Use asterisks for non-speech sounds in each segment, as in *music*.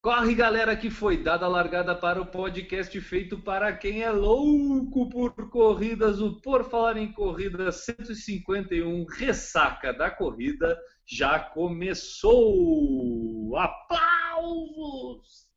Corre, galera, que foi dada a largada para o podcast feito para quem é louco por corridas. O Por Falar em Corrida 151, Ressaca da Corrida, já começou! Aplausos!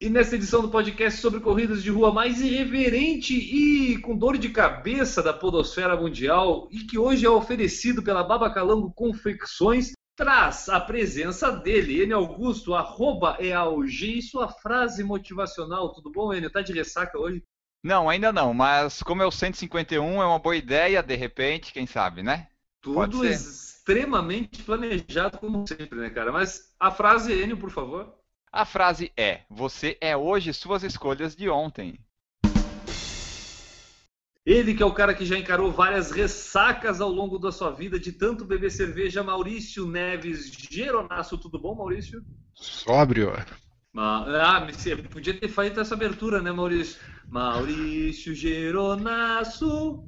E nessa edição do podcast sobre corridas de rua mais irreverente e com dor de cabeça da podosfera mundial e que hoje é oferecido pela Babacalango Confecções, traz a presença dele, Enio Augusto, arroba EAUG, e sua frase motivacional. Tudo bom, Enio? Tá de ressaca hoje? Não, ainda não, mas como é o 151, é uma boa ideia, de repente, quem sabe, né? Tudo extremamente planejado, como sempre, né, cara? Mas a frase, Enio, por favor. A frase é: Você é hoje suas escolhas de ontem. Ele que é o cara que já encarou várias ressacas ao longo da sua vida de tanto beber cerveja, Maurício Neves Geronasso. Tudo bom, Maurício? Sóbrio. Ah, podia ter feito essa abertura, né, Maurício? Maurício Geronasso.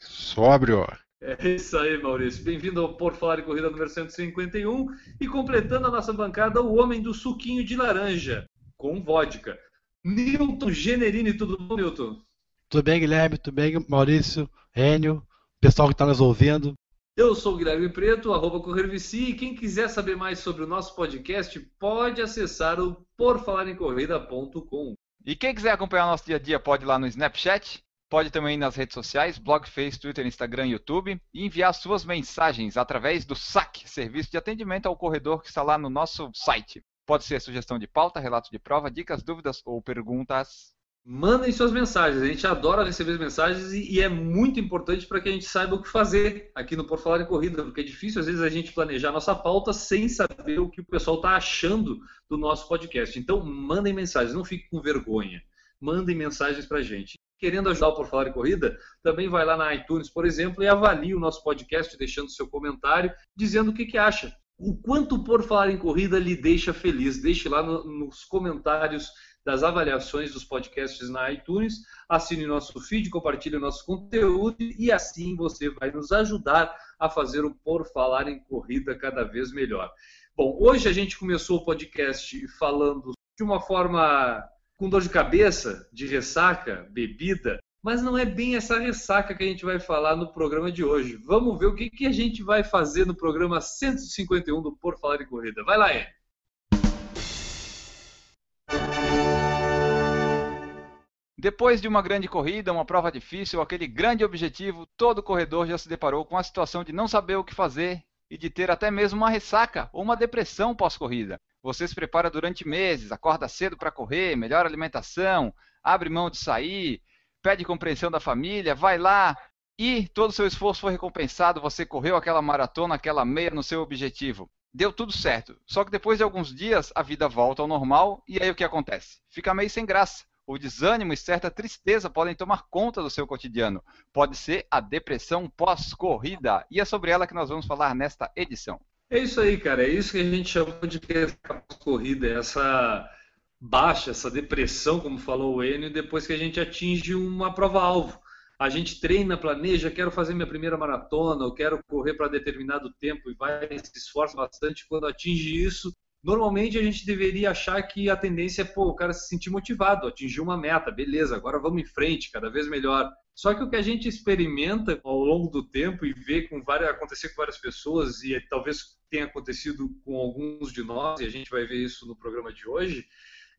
Sóbrio. É isso aí, Maurício. Bem-vindo ao Por Falar em Corrida número 151 e completando a nossa bancada, o homem do suquinho de laranja com vodka. Newton Generini, tudo bom, Newton? Tudo bem, Guilherme? Tudo bem, Maurício, Enio, pessoal que está nos ouvindo? Eu sou o Guilherme Preto, arroba Corrervici, e quem quiser saber mais sobre o nosso podcast, pode acessar o porfalarencorrida.com. E quem quiser acompanhar o nosso dia a dia, pode ir lá no Snapchat, Pode também ir nas redes sociais, blog, Face, Twitter, Instagram, YouTube e enviar suas mensagens através do SAC, Serviço de Atendimento ao Corredor, que está lá no nosso site. Pode ser sugestão de pauta, relato de prova, dicas, dúvidas ou perguntas. Mandem suas mensagens, a gente adora receber as mensagens e, é muito importante para que a gente saiba o que fazer aqui no Por Falar em Corrida, porque é difícil às vezes a gente planejar nossa pauta sem saber o que o pessoal está achando do nosso podcast. Então mandem mensagens, não fiquem com vergonha. Mandem mensagens para a gente querendo ajudar o Por Falar em Corrida, também vai lá na iTunes, por exemplo, e avalie o nosso podcast, deixando seu comentário, dizendo o que, que acha. O quanto Por Falar em Corrida lhe deixa feliz. Deixe lá no, nos comentários das avaliações dos podcasts na iTunes, assine nosso feed, compartilhe nosso conteúdo e assim você vai nos ajudar a fazer o Por Falar em Corrida cada vez melhor. Bom, hoje a gente começou o podcast falando de uma forma com dor de cabeça, de ressaca, bebida, mas não é bem essa ressaca que a gente vai falar no programa de hoje. Vamos ver o que, que a gente vai fazer no programa 151 do Por Falar em Corrida. Vai lá, Ed. Depois de uma grande corrida, uma prova difícil, aquele grande objetivo, todo corredor já se deparou com a situação de não saber o que fazer e de ter até mesmo uma ressaca ou uma depressão pós-corrida. Você se prepara durante meses, acorda cedo para correr, melhora a alimentação, abre mão de sair, pede compreensão da família, vai lá e todo o seu esforço foi recompensado, você correu aquela maratona, aquela meia no seu objetivo. Deu tudo certo. Só que depois de alguns dias a vida volta ao normal e aí o que acontece? Fica meio sem graça. O desânimo e certa tristeza podem tomar conta do seu cotidiano. Pode ser a depressão pós-corrida. E é sobre ela que nós vamos falar nesta edição. É isso aí, cara. É isso que a gente chama de corrida, essa baixa, essa depressão, como falou o Enio, depois que a gente atinge uma prova-alvo. A gente treina, planeja, quero fazer minha primeira maratona, eu quero correr para determinado tempo e vai se esforça bastante. Quando atinge isso, normalmente a gente deveria achar que a tendência é pô, o cara se sentir motivado, atingir uma meta, beleza, agora vamos em frente, cada vez melhor. Só que o que a gente experimenta ao longo do tempo e vê com várias, acontecer com várias pessoas, e talvez tenha acontecido com alguns de nós, e a gente vai ver isso no programa de hoje,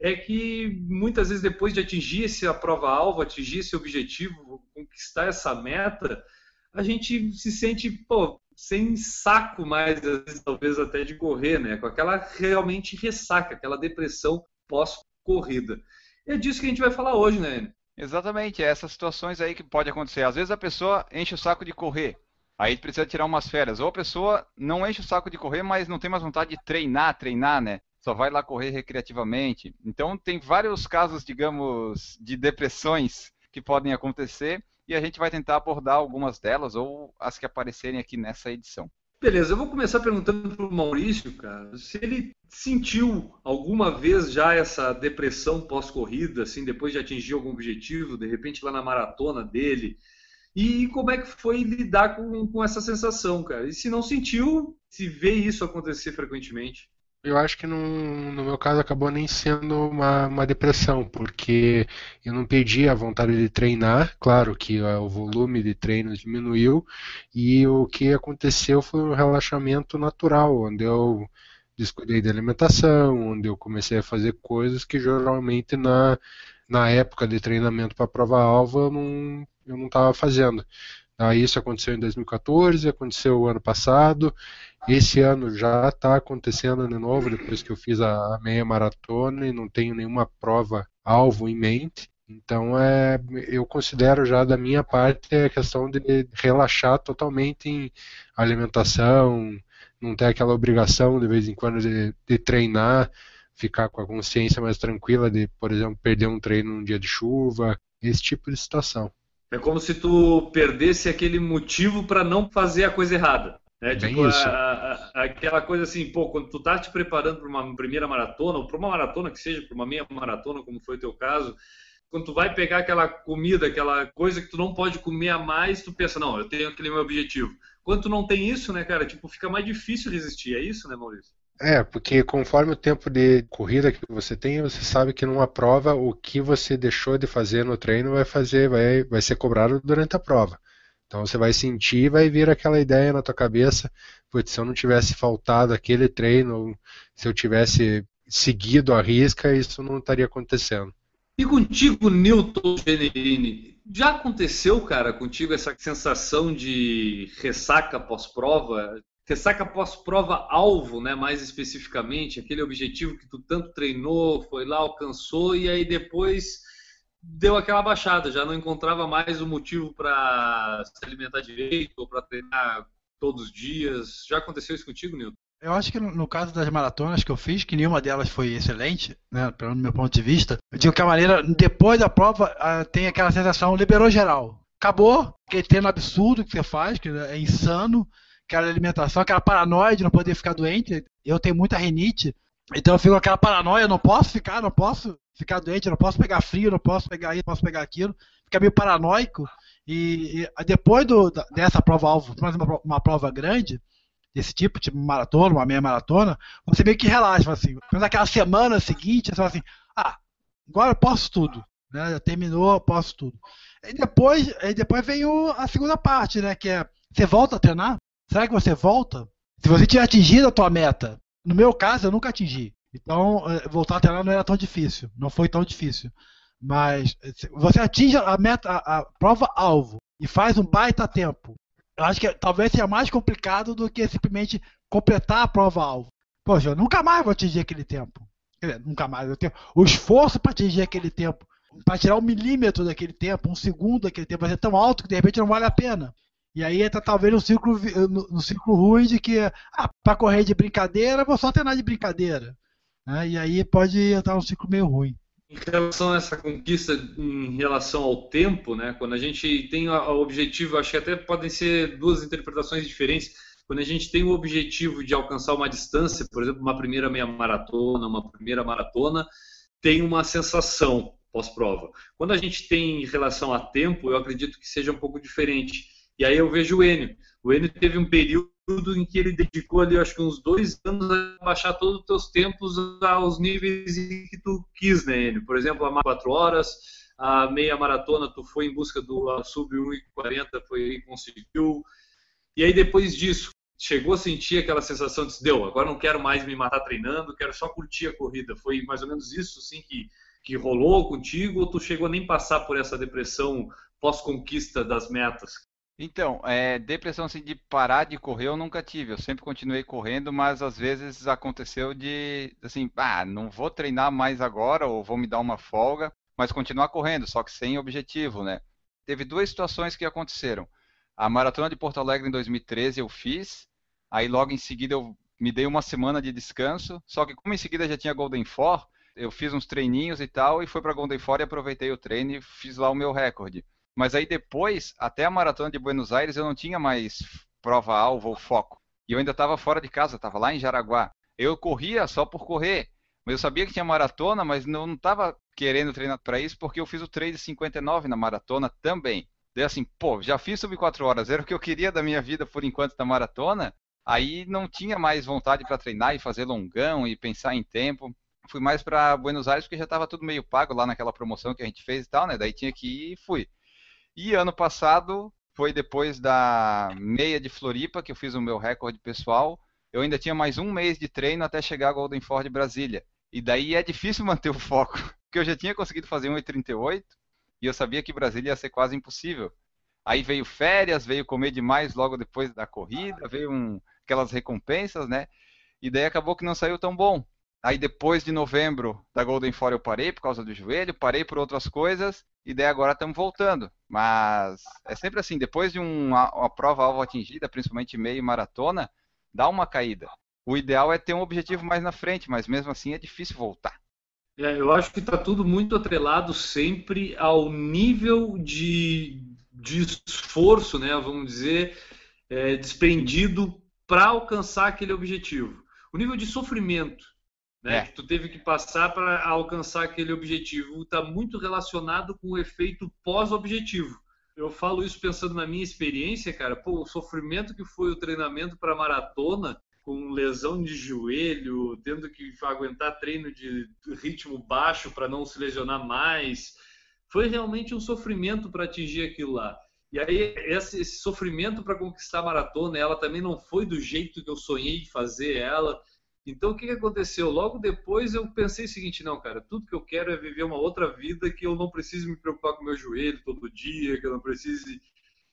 é que muitas vezes depois de atingir essa prova-alvo, atingir esse objetivo, conquistar essa meta, a gente se sente, pô, sem saco mais, vezes, talvez até de correr, né? Com aquela realmente ressaca, aquela depressão pós-corrida. É disso que a gente vai falar hoje, né? Exatamente, é essas situações aí que pode acontecer. Às vezes a pessoa enche o saco de correr, aí precisa tirar umas férias. Ou a pessoa não enche o saco de correr, mas não tem mais vontade de treinar, treinar, né? Só vai lá correr recreativamente. Então tem vários casos, digamos, de depressões que podem acontecer. e a gente vai tentar abordar algumas delas ou as que aparecerem aqui nessa edição. Beleza, eu vou começar perguntando para o Maurício, cara, se ele sentiu alguma vez já essa depressão pós-corrida, assim, depois de atingir algum objetivo, de repente lá na maratona dele, e como é que foi lidar com, com essa sensação, cara? E se não sentiu, se vê isso acontecer frequentemente? Eu acho que no, no meu caso acabou nem sendo uma, uma depressão, porque eu não perdi a vontade de treinar, claro que o volume de treinos diminuiu, e o que aconteceu foi um relaxamento natural, onde eu descuidei da alimentação, onde eu comecei a fazer coisas que geralmente na, na época de treinamento para a prova-alvo eu não não estava fazendo. Isso aconteceu em 2014, aconteceu o ano passado, esse ano já está acontecendo de novo, depois que eu fiz a meia maratona e não tenho nenhuma prova alvo em mente. Então é, eu considero já da minha parte a questão de relaxar totalmente em alimentação, não ter aquela obrigação de vez em quando de, de treinar, ficar com a consciência mais tranquila de, por exemplo, perder um treino num dia de chuva, esse tipo de situação. É como se tu perdesse aquele motivo para não fazer a coisa errada. Né? Tipo, isso. A, a, aquela coisa assim, pô, quando tu tá te preparando para uma primeira maratona, ou para uma maratona que seja, para uma meia maratona, como foi o teu caso, quando tu vai pegar aquela comida, aquela coisa que tu não pode comer a mais, tu pensa, não, eu tenho aquele meu objetivo. Quando tu não tem isso, né, cara, tipo, fica mais difícil resistir. É isso, né, Maurício? É, porque conforme o tempo de corrida que você tem, você sabe que numa prova o que você deixou de fazer no treino vai fazer, vai, vai ser cobrado durante a prova. Então você vai sentir e vai vir aquela ideia na tua cabeça, putz, se eu não tivesse faltado aquele treino, se eu tivesse seguido a risca, isso não estaria acontecendo. E contigo, Newton Generini, já aconteceu, cara, contigo essa sensação de ressaca pós-prova? Ressaca pós-prova alvo, né, mais especificamente, aquele objetivo que tu tanto treinou, foi lá, alcançou e aí depois deu aquela baixada, já não encontrava mais o motivo para se alimentar direito ou para treinar todos os dias. Já aconteceu isso contigo, Nilton? Eu acho que no, caso das maratonas que eu fiz, que nenhuma delas foi excelente, né, pelo meu ponto de vista, eu digo que a maneira, depois da prova, tem aquela sensação, liberou geral. Acabou, aquele treino absurdo que você faz, que é insano, aquela alimentação, aquela paranoia de não poder ficar doente. Eu tenho muita rinite, então eu fico com aquela paranoia, não posso ficar, não posso ficar doente, não posso pegar frio, não posso pegar isso, não posso pegar aquilo. Fica meio paranoico. E, e depois do, dessa prova-alvo, uma, uma prova grande, desse tipo, tipo maratona, uma meia maratona, você meio que relaxa, assim. Mas aquela semana seguinte, você fala assim, ah, agora eu posso tudo. Né? Já terminou, eu posso tudo. E depois, e depois vem o, a segunda parte, né? Que é, você volta a treinar? Será que você volta? Se você tiver atingido a tua meta, no meu caso, eu nunca atingi. Então, eh, voltar a treinar não era tão difícil. Não foi tão difícil. Mas você atinge a meta, a, a prova-alvo e faz um baita tempo. Eu acho que talvez seja mais complicado do que simplesmente completar a prova-alvo. Poxa, eu nunca mais vou atingir aquele tempo. Dizer, nunca mais. Eu tenho o esforço para atingir aquele tempo, para tirar um milímetro daquele tempo, um segundo daquele tempo, vai ser tão alto que de repente não vale a pena. E aí entra talvez no ciclo, no, no ciclo ruim de que, ah, para correr de brincadeira, vou só treinar de brincadeira. Né? E aí pode entrar um ciclo meio ruim. Em relação a essa conquista em relação ao tempo, né? quando a gente tem o objetivo, acho que até podem ser duas interpretações diferentes. Quando a gente tem o objetivo de alcançar uma distância, por exemplo, uma primeira meia maratona, uma primeira maratona, tem uma sensação pós-prova. Quando a gente tem em relação a tempo, eu acredito que seja um pouco diferente e aí eu vejo o Enio. O Enio teve um período em que ele dedicou ali, acho que uns dois anos a baixar todos os teus tempos aos níveis que tu quis, né, Enio? Por exemplo, a 4 horas, a meia maratona, tu foi em busca do sub 1,40, foi aí conseguiu. E aí depois disso, chegou a sentir aquela sensação de deu, agora não quero mais me matar treinando, quero só curtir a corrida. Foi mais ou menos isso, assim, que, que rolou contigo, ou tu chegou a nem passar por essa depressão pós-conquista das metas? Então, é, depressão assim, de parar de correr eu nunca tive. Eu sempre continuei correndo, mas às vezes aconteceu de assim, ah, não vou treinar mais agora ou vou me dar uma folga, mas continuar correndo, só que sem objetivo, né? Teve duas situações que aconteceram. A maratona de Porto Alegre em 2013 eu fiz, aí logo em seguida eu me dei uma semana de descanso, só que como em seguida já tinha Golden Four, eu fiz uns treininhos e tal e fui para Golden Four e aproveitei o treino e fiz lá o meu recorde. Mas aí depois, até a maratona de Buenos Aires, eu não tinha mais prova-alvo ou foco. E eu ainda estava fora de casa, estava lá em Jaraguá. Eu corria só por correr. Mas eu sabia que tinha maratona, mas não estava querendo treinar para isso, porque eu fiz o 3,59 na maratona também. Daí assim, pô, já fiz sub 4 horas, era o que eu queria da minha vida por enquanto da maratona. Aí não tinha mais vontade para treinar e fazer longão e pensar em tempo. Fui mais para Buenos Aires porque já estava tudo meio pago lá naquela promoção que a gente fez e tal, né? Daí tinha que ir e fui. E ano passado foi depois da meia de Floripa que eu fiz o meu recorde pessoal. Eu ainda tinha mais um mês de treino até chegar a Golden Ford Brasília. E daí é difícil *laughs* manter o foco, porque eu já tinha conseguido fazer 1,38 e eu sabia que Brasília ia ser quase impossível. Aí veio férias, veio comer demais logo depois da corrida, veio um, aquelas recompensas, né? E daí acabou que não saiu tão bom. Aí depois de novembro da Golden Four eu parei por causa do joelho, parei por outras coisas, e daí agora estamos voltando. Mas é sempre assim, depois de uma, uma prova-alvo atingida, principalmente meio maratona, dá uma caída. O ideal é ter um objetivo mais na frente, mas mesmo assim é difícil voltar. É, eu acho que está tudo muito atrelado sempre ao nível de, de esforço, né, vamos dizer, é, desprendido para alcançar aquele objetivo. O nível de sofrimento né, é. que tu teve que passar para alcançar aquele objetivo está muito relacionado com o efeito pós-objetivo. Eu falo isso pensando na minha experiência, cara. Pô, o sofrimento que foi o treinamento para maratona, com lesão de joelho, tendo que aguentar treino de ritmo baixo para não se lesionar mais, foi realmente um sofrimento para atingir aquilo lá. E aí, esse, sofrimento para conquistar a maratona, ela também não foi do jeito que eu sonhei fazer ela. Então, o que, aconteceu? Logo depois eu pensei o seguinte: não, cara, tudo que eu quero é viver uma outra vida que eu não precise me preocupar com meu joelho todo dia, que eu não precise.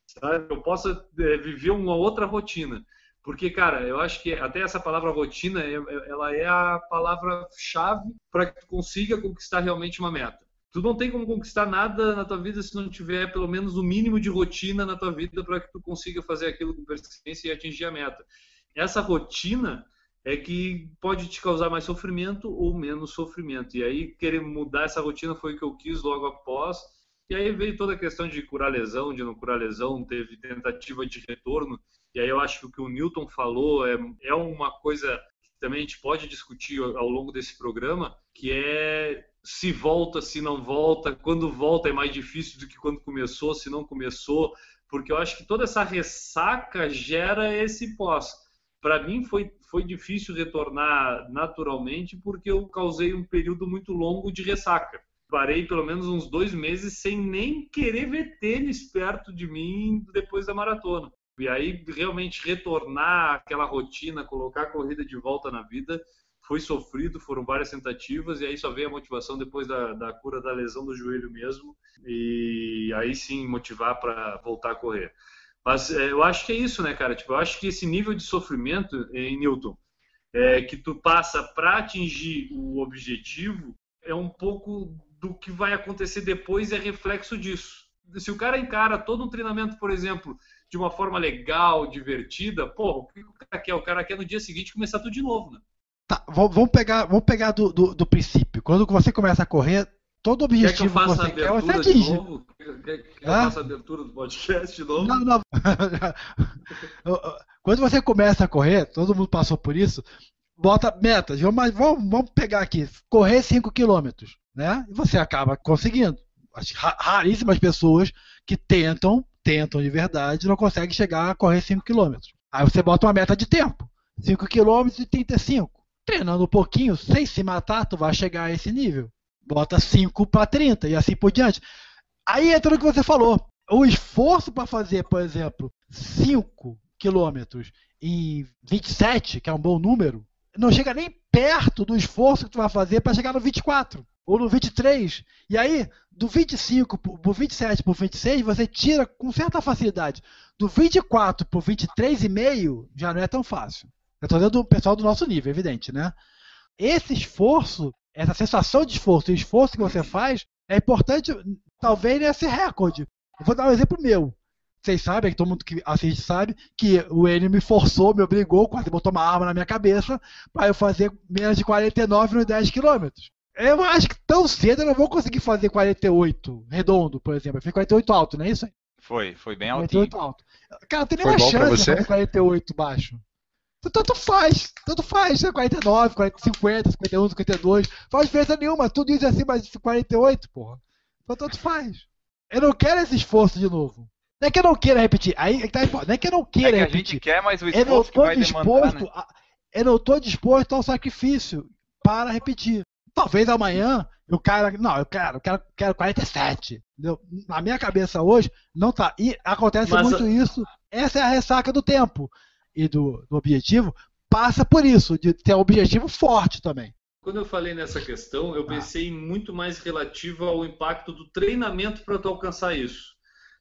Sabe? Eu possa é, viver uma outra rotina. Porque, cara, eu acho que até essa palavra rotina, é, é, ela é a palavra-chave para que tu consiga conquistar realmente uma meta. Tu não tem como conquistar nada na tua vida se não tiver pelo menos o mínimo de rotina na tua vida para que tu consiga fazer aquilo com persistência e atingir a meta. Essa rotina é que pode te causar mais sofrimento ou menos sofrimento. E aí, querer mudar essa rotina foi o que eu quis logo após. E aí veio toda a questão de curar lesão, de não curar lesão, teve tentativa de retorno. E aí eu acho que o que o Newton falou é, é uma coisa que também a gente pode discutir ao longo desse programa, que é se volta, se não volta, quando volta é mais difícil do que quando começou, se não começou, porque eu acho que toda essa ressaca gera esse pós para mim foi, foi difícil retornar naturalmente porque eu causei um período muito longo de ressaca. Parei pelo menos uns dois meses sem nem querer ver tênis perto de mim depois da maratona. E aí realmente retornar àquela rotina, colocar a corrida de volta na vida, foi sofrido, foram várias tentativas, e aí só veio a motivação depois da, da cura da lesão do joelho mesmo, e aí sim motivar para voltar a correr. Mas é, eu acho que é isso, né, cara? Tipo, eu acho que esse nível de sofrimento em Newton é, que tu passa para atingir o objetivo é um pouco do que vai acontecer depois é reflexo disso. Se o cara encara todo um treinamento, por exemplo, de uma forma legal, divertida, pô, o que o cara quer? O cara quer no dia seguinte começar tudo de novo, né? Tá, vamos pegar, vamos pegar do, do, do princípio. Quando você começa a correr, todo objetivo que, que você quer, você atinge. Novo? Quer que eu faça a abertura do podcast de novo? Não, não. *laughs* Quando você começa a correr, todo mundo passou por isso, bota metas. Vamos, vamos, vamos pegar aqui, correr 5 km, né? E você acaba conseguindo. Raríssimas pessoas que tentam, tentam de verdade, não conseguem chegar a correr 5 km. Aí você bota uma meta de tempo. 5 km e 35. Treinando um pouquinho, sem se matar, tu vai chegar a esse nível bota 5 para 30 e assim por diante. Aí entra o que você falou. O esforço para fazer, por exemplo, 5 quilômetros em 27, que é um bom número, não chega nem perto do esforço que tu vai fazer para chegar no 24 ou no 23. E aí, do 25 para o 27 para o 26, você tira com certa facilidade. Do 24 para o 23,5 já não é tão fácil. Eu estou dizendo do pessoal do nosso nível, evidente, né? Esse esforço essa sensação de esforço e esforço que você faz é importante, talvez, nesse recorde. Eu vou dar um exemplo meu. Vocês sabem, todo mundo que assiste sabe, que o N me forçou, me obrigou, quase botou uma arma na minha cabeça, para eu fazer menos de 49 nos 10 km. Eu acho que tão cedo eu não vou conseguir fazer 48 redondo, por exemplo. Eu fiz 48 alto, não é isso? Foi, foi bem altinho. 48 alto. Cara, não tem nenhuma chance de fazer 48 baixo. Então, Tanto faz, tanto faz, né? 49, 40, 50, 51, 52, faz diferença nenhuma, tudo isso é acima de 48, porra. Então tanto faz. Eu não quero esse esforço de novo. Não é que eu não queira repetir, aí é que tá, não é que eu não É queira que a repetir. gente quer, mas o eu não esforço que estou vai demandar, disposto, né? a, eu não estou disposto ao sacrifício para repetir. Talvez amanhã eu quero, não, eu quero, eu quero, quero 47. Entendeu? Na minha cabeça hoje não tá. E acontece Mas muito a- isso. Essa é a ressaca do tempo e do, do objetivo. Passa por isso, de ter um objetivo forte também. Quando eu falei nessa questão, eu pensei muito mais relativo ao impacto do treinamento para tu alcançar isso.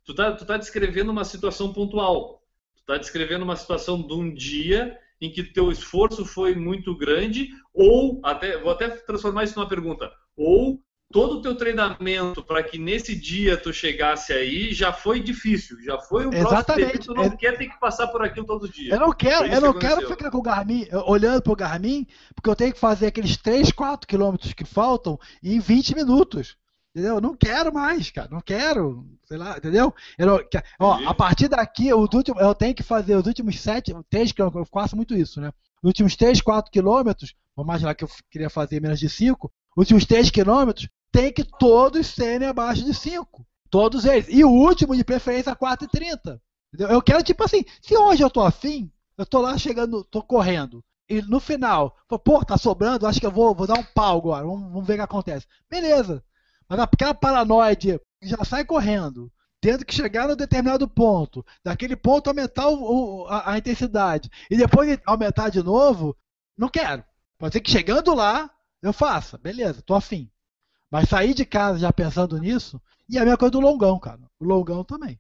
Tu tá, tu tá descrevendo uma situação pontual. Tu tá descrevendo uma situação de um dia em que teu esforço foi muito grande, ou até vou até transformar isso numa pergunta, ou todo o teu treinamento para que nesse dia tu chegasse aí já foi difícil, já foi um próximo Exatamente. tu não É- quer ter que passar por aquilo todo dia. Eu não quero, eu não que quero ficar com o Garmin, olhando pro Garmin, porque eu tenho que fazer aqueles 3, 4 quilômetros que faltam em 20 minutos. Entendeu? Eu não quero mais, cara. Não quero. Sei lá, entendeu? Eu ó, a partir daqui, os últimos, eu tenho que fazer os últimos 7, 3 quilômetros, eu faço muito isso, né? Os últimos 3, 4 quilômetros, vamos imaginar que eu queria fazer menos de 5, os últimos 3 quilômetros tem que todos serem abaixo de 5. Todos eles. E o último, de preferência, 4,30. Entendeu? Eu quero, tipo assim, se hoje eu tô afim, eu tô lá chegando, tô correndo. E no final, pô, tá sobrando, acho que eu vou, vou dar um pau agora, vamos, vamos ver o que acontece. Beleza. Mas aquela paranoia de já sai correndo, tendo que chegar no determinado ponto, daquele ponto aumentar o- o- a, a intensidade, e depois aumentar de novo, não quero. Pode ser que chegando lá, eu faça, beleza, tô afim. Mas sair de casa já pensando nisso, e a mesma coisa do longão, cara. O longão também.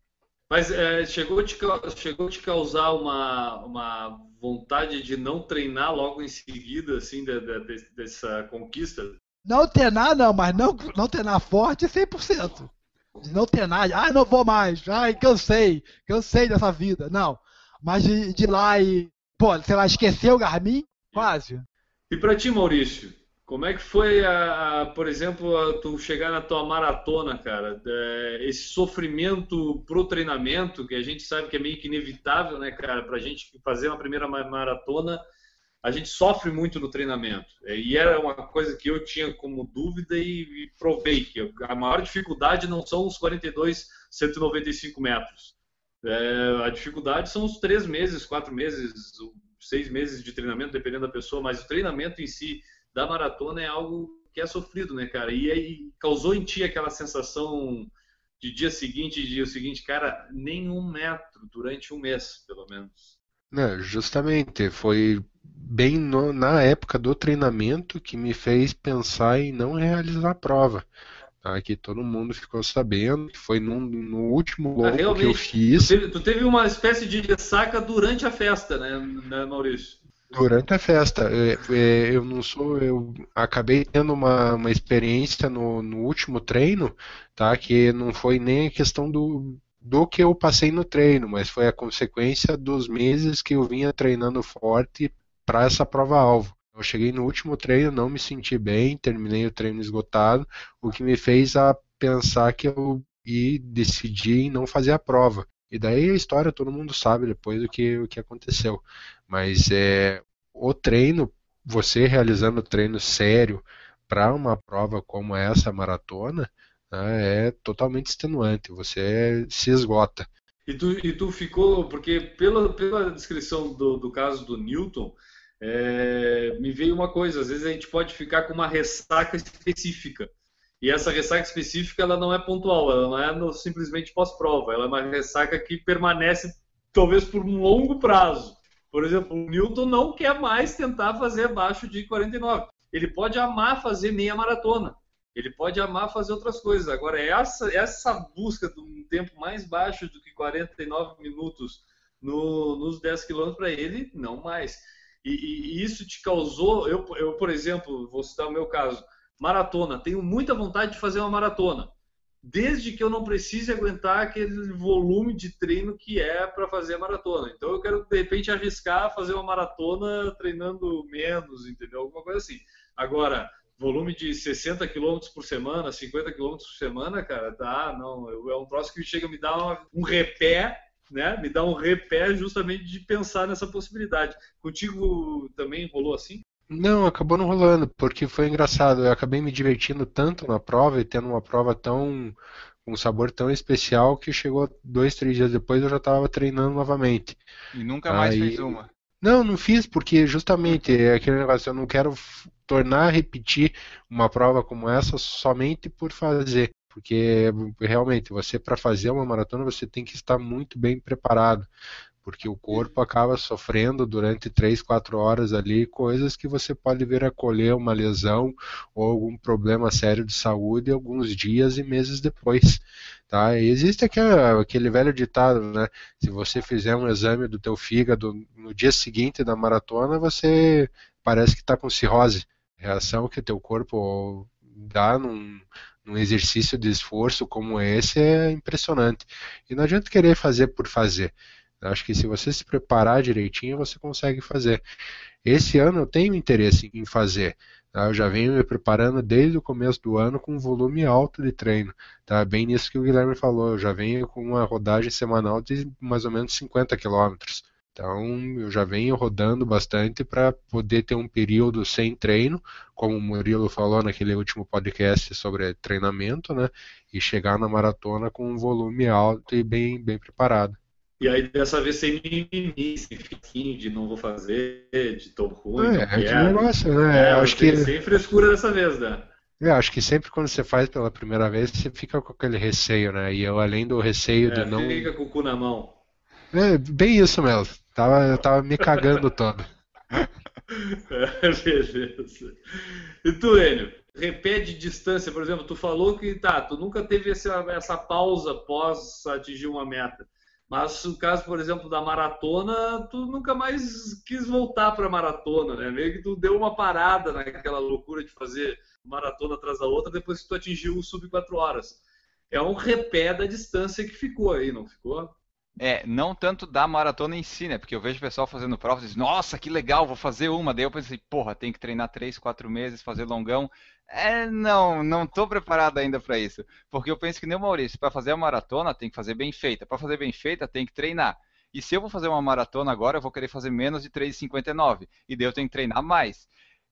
Mas é, chegou, a te, chegou te causar uma, uma vontade de não treinar logo em seguida, assim, da- da- de- dessa conquista? Não treinar, não, mas não, não treinar forte 100%. De não treinar, ah, não vou mais, ai, cansei, cansei dessa vida. Não. Mas de, de lá e, pô, sei lá, esquecer o Garmin, quase. E para ti, Maurício, como é que foi, a, a, por exemplo, a, tu chegar na tua maratona, cara? É, esse sofrimento pro treinamento, que a gente sabe que é meio que inevitável, né, cara? Pra gente fazer uma primeira ma- maratona, a gente sofre muito no treinamento. É, E era uma coisa que eu tinha como dúvida e, e provei que a maior dificuldade não são os 42, 195 metros. É, a dificuldade são os três meses, quatro meses, seis meses de treinamento, dependendo da pessoa, mas o treinamento em si da maratona é algo que é sofrido, né, cara? E aí causou em ti aquela sensação de dia seguinte dia seguinte, cara, nem um metro durante um mês, pelo menos. Não, justamente, foi bem no- na época do treinamento que me fez pensar em não realizar a prova. Tá? Que todo mundo ficou sabendo, que foi num- no último Ah, longo que eu fiz. Tu teve, tu teve uma espécie de ressaca durante a festa, né, né Maurício? Durante a festa, é, é, eu não sou, eu acabei tendo uma, uma experiência no, no último treino, tá? Que não foi nem a questão do, do que eu passei no treino, mas foi a consequência dos meses que eu vinha treinando forte para essa prova-alvo. Eu cheguei no último treino, não me senti bem, terminei o treino esgotado, o que me fez a pensar que eu e decidi em não fazer a prova. E daí a história todo mundo sabe depois do que, o que aconteceu. Mas é, o treino, você realizando treino sério para uma prova como essa, maratona, né, é totalmente extenuante, você se esgota. E tu, e tu ficou, porque pela, pela descrição do, do caso do Newton, é, me veio uma coisa, às vezes a gente pode ficar com uma ressaca específica. E essa ressaca específica ela não é pontual, ela não é no, simplesmente pós-prova, ela é uma ressaca que permanece talvez por um longo prazo. Por exemplo, o Newton não quer mais tentar fazer abaixo de 49. Ele pode amar fazer meia maratona, ele pode amar fazer outras coisas. Agora, essa, essa busca de um tempo mais baixo do que 49 minutos no, nos 10 quilômetros para ele, não mais. E, e, e, isso te causou, eu, eu, por exemplo, vou citar o meu caso, maratona, tenho muita vontade de fazer uma maratona, desde que eu não precise aguentar aquele volume de treino que é para fazer a maratona. Então eu quero, de repente, arriscar fazer uma maratona treinando menos, entendeu? Alguma coisa assim. Agora, volume de 60 km por semana, 50 km por semana, cara, tá, não, é um troço que chega a me dar uma, um repé, né? Me dá um repé justamente de pensar nessa possibilidade. Contigo também rolou assim? Não, acabou não rolando, porque foi engraçado. Eu acabei me divertindo tanto na prova e tendo uma prova tão com um sabor tão especial que chegou dois, três dias depois eu já estava treinando novamente. E nunca mais Aí... fez uma. Não, não fiz porque justamente é aquele negócio, eu não quero tornar a repetir uma prova como essa somente por fazer, porque realmente você para fazer uma maratona você tem que estar muito bem preparado porque o corpo acaba sofrendo durante 3, 4 horas ali coisas que você pode vir a colher uma lesão ou algum problema sério de saúde alguns dias e meses depois. Tá? E existe aquele, aquele velho ditado, né? Se você fizer um exame do teu fígado no dia seguinte da maratona, você parece que está com cirrose. Reação que teu corpo dá num, num exercício de esforço como esse é impressionante. E não adianta querer fazer por fazer. Acho que se você se preparar direitinho, você consegue fazer. Esse ano eu tenho interesse em fazer. Tá? Eu já venho me preparando desde o começo do ano com um volume alto de treino. Tá? Bem nisso que o Guilherme falou. Eu já venho com uma rodagem semanal de mais ou menos 50 quilômetros. Então eu já venho rodando bastante para poder ter um período sem treino, como o Murilo falou naquele último podcast sobre treinamento, né? E chegar na maratona com um volume alto e bem, bem preparado. E aí dessa vez sem mimimi, sem fiquinho de não vou fazer, de tão ruim. É, é que negócio, né? É, acho que... Sem frescura dessa vez, né? É, acho que sempre quando você faz pela primeira vez, você fica com aquele receio, né? E eu, além do receio é, de não. Fica com o cu na mão. É, bem isso mesmo. Tava, eu tava me cagando *laughs* todo. É, beleza. E tu, Enio? Repete distância, por exemplo, tu falou que tá, tu nunca teve essa, essa pausa pós atingir uma meta. Mas no caso, por exemplo, da maratona, tu nunca mais quis voltar para a maratona, né? Meio que tu deu uma parada naquela loucura de fazer maratona atrás da outra depois que tu atingiu o sub 4 horas. É um repé da distância que ficou aí, não ficou? É, não tanto da maratona em si, né? Porque eu vejo o pessoal fazendo prova e diz, nossa, que legal, vou fazer uma. Daí eu pensei, porra, tem que treinar 3, 4 meses, fazer longão. É, não, não estou preparado ainda para isso. Porque eu penso que nem o Maurício, para fazer a maratona tem que fazer bem feita. Para fazer bem feita tem que treinar. E se eu vou fazer uma maratona agora, eu vou querer fazer menos de 3,59. E daí eu tenho que treinar mais.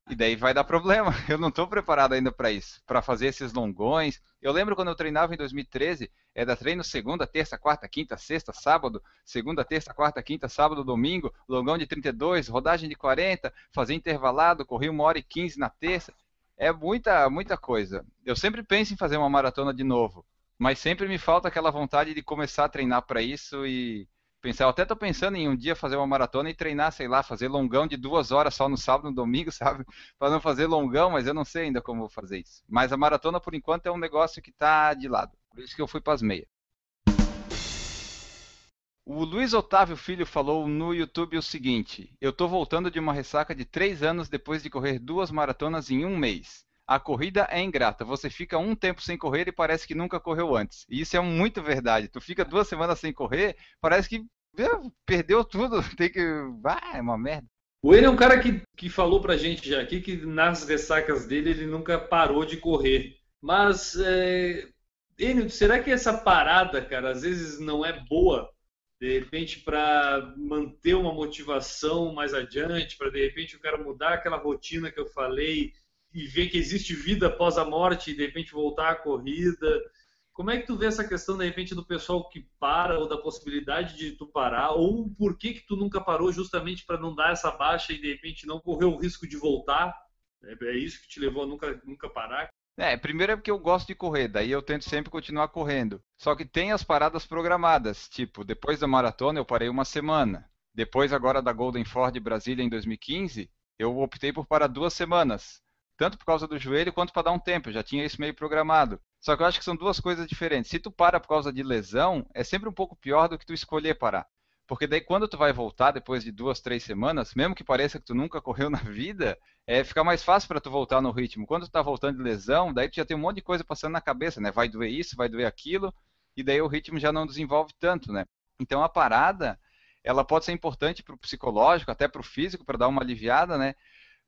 E daí vai dar problema. *laughs* Eu não estou preparado ainda para isso, para fazer esses longões. Eu lembro quando eu treinava em 2013, era treino segunda, terça, quarta, quinta, sexta, sábado, segunda, terça, quarta, quinta, sábado, domingo, longão de 32, rodagem de 40, fazer intervalado, corri uma hora e 15 na terça é muita, muita coisa. Eu sempre penso em fazer uma maratona de novo, mas sempre me falta aquela vontade de começar a treinar para isso e pensar. Eu até estou pensando em um dia fazer uma maratona e treinar, sei lá, fazer longão de duas horas só no sábado no domingo, *laughs* sabe? Para não fazer longão, mas eu não sei ainda como vou fazer isso. Mas a maratona, por enquanto, é um negócio que está de lado. Por isso que eu fui para as meias. O Luiz Otávio Filho falou no YouTube o seguinte: Eu tô voltando de uma ressaca de três anos depois de correr duas maratonas em um mês. A corrida é ingrata. Você fica um tempo sem correr e parece que nunca correu antes. E isso é muito verdade. Tu fica duas semanas sem correr, parece que perdeu tudo. *laughs* Tem que. Ah, é uma merda. O Enio é um cara que, que falou pra gente já aqui que nas ressacas dele ele nunca parou de correr. Mas, é... Enio, será que essa parada, cara, às vezes não é boa de repente para manter uma motivação mais adiante, para de repente o cara mudar aquela rotina que eu falei e ver que existe vida após a morte e de repente voltar à corrida. Como é que tu vê essa questão de repente do pessoal que para ou da possibilidade de tu parar ou por que que tu nunca parou justamente para não dar essa baixa e de repente não correr o risco de voltar? É, é isso que te levou a nunca nunca parar? É, primeiro é porque eu gosto de correr, daí eu tento sempre continuar correndo. Só que tem as paradas programadas, tipo, depois da maratona eu parei uma semana. Depois agora da Golden Ford Brasília em 2015, eu optei por parar duas semanas. Tanto por causa do joelho quanto para dar um tempo, eu já tinha isso meio programado. Só que eu acho que são duas coisas diferentes. Se tu para por causa de lesão, é sempre um pouco pior do que tu escolher parar. Porque daí quando tu vai voltar depois de duas, três semanas, mesmo que pareça que tu nunca *laughs* correu na vida, é, fica mais fácil para tu voltar no ritmo. Quando tu tá voltando de lesão, daí tu já tem um monte de coisa passando na cabeça, né? Vai doer isso, vai doer aquilo, e daí o ritmo já não desenvolve tanto, né? Então a parada, ela pode ser importante para o psicológico, até para o físico, para dar uma aliviada, né?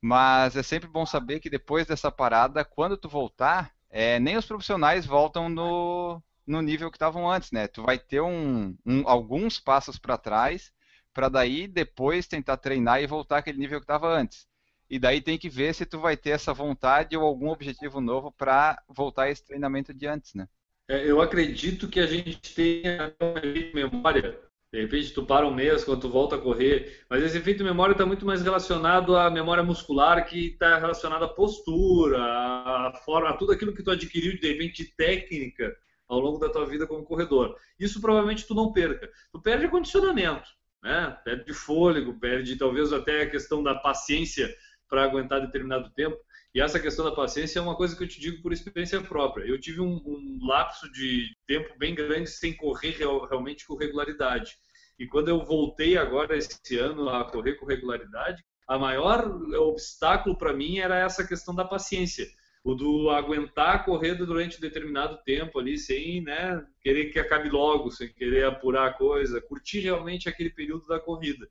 Mas é sempre bom saber que depois dessa parada, quando tu voltar, é, nem os profissionais voltam no, no nível que estavam antes, né? Tu vai ter um, um alguns passos para trás, para daí depois tentar treinar e voltar àquele nível que estava antes. E daí tem que ver se tu vai ter essa vontade ou algum objetivo novo para voltar esse treinamento de antes, né? É, eu acredito que a gente tenha uma memória de repente tu para um mês quando tu volta a correr, mas esse efeito de memória está muito mais relacionado à memória muscular que está relacionado à postura, à forma, a tudo aquilo que tu adquiriu de repente de técnica ao longo da tua vida como corredor. Isso provavelmente tu não perca. Tu perde condicionamento, né? Perde fôlego, perde talvez até a questão da paciência para aguentar determinado tempo. E essa questão da paciência é uma coisa que eu te digo por experiência própria. Eu tive um, um lapso de tempo bem grande sem correr real, realmente com regularidade. E quando eu voltei agora esse ano a correr com regularidade, a maior obstáculo para mim era essa questão da paciência. O do aguentar correr durante um determinado tempo ali, sem né, querer que acabe logo, sem querer apurar a coisa, curtir realmente aquele período da corrida.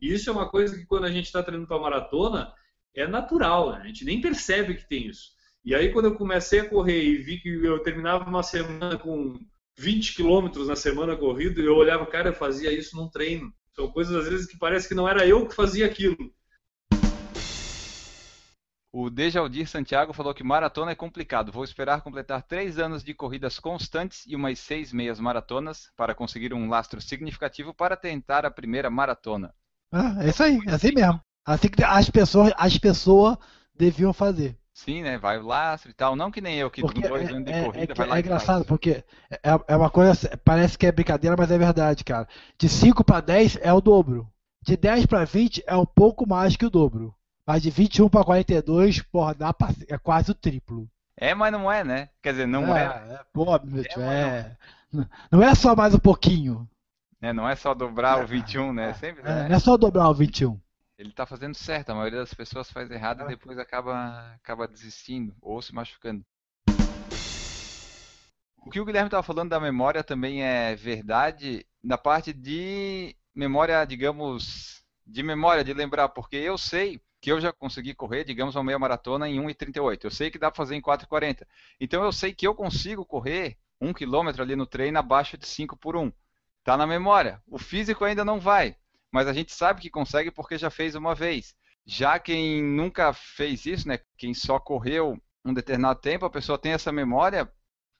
E isso é uma coisa que quando a gente está treinando para maratona, é natural, né? a gente nem percebe que tem isso. E aí quando eu comecei a correr e vi que eu terminava uma semana com 20 quilômetros na semana corrida, eu olhava, cara, eu fazia isso num treino. São coisas às vezes que parece que não era eu que fazia aquilo. O Dejaldir Santiago falou que maratona é complicado. Vou esperar completar três anos de corridas constantes e umas seis meias maratonas para conseguir um lastro significativo para tentar a primeira maratona. Ah, é isso aí, é assim mesmo. Assim que as pessoas, as pessoas deviam fazer. Sim, né? Vai o lastro e tal. Não que nem eu, que Porque dois é, anos de é- corrida é, vai lá é engraçado, porque é, é uma coisa, parece que é brincadeira, mas é verdade, cara. De 5 para 10 é o dobro. De 10 para 20 é um pouco mais que o dobro. Mas de 21 para 42, porra, dá pra, é quase o triplo. É, mas não é, né? Quer dizer, não é. é, pô, meu tio, mas é. Não é só mais um pouquinho. né? Não é só dobrar o 21, né? Sempre, É, né? não é só dobrar o 21. Ele tá fazendo certo, a maioria das pessoas faz errado e depois acaba, acaba desistindo ou se machucando. O que o Guilherme estava falando da memória também é verdade na parte de memória, digamos, de memória, de lembrar, porque eu sei que eu já consegui correr, digamos, uma meia maratona em 1,38. Eu sei que dá para fazer em 4,40. Então eu sei que eu consigo correr um quilômetro ali no treino abaixo de 5 por 1. Tá na memória. O físico ainda não vai, mas a gente sabe que consegue porque já fez uma vez. Já quem nunca fez isso, né, quem só correu um determinado tempo, a pessoa tem essa memória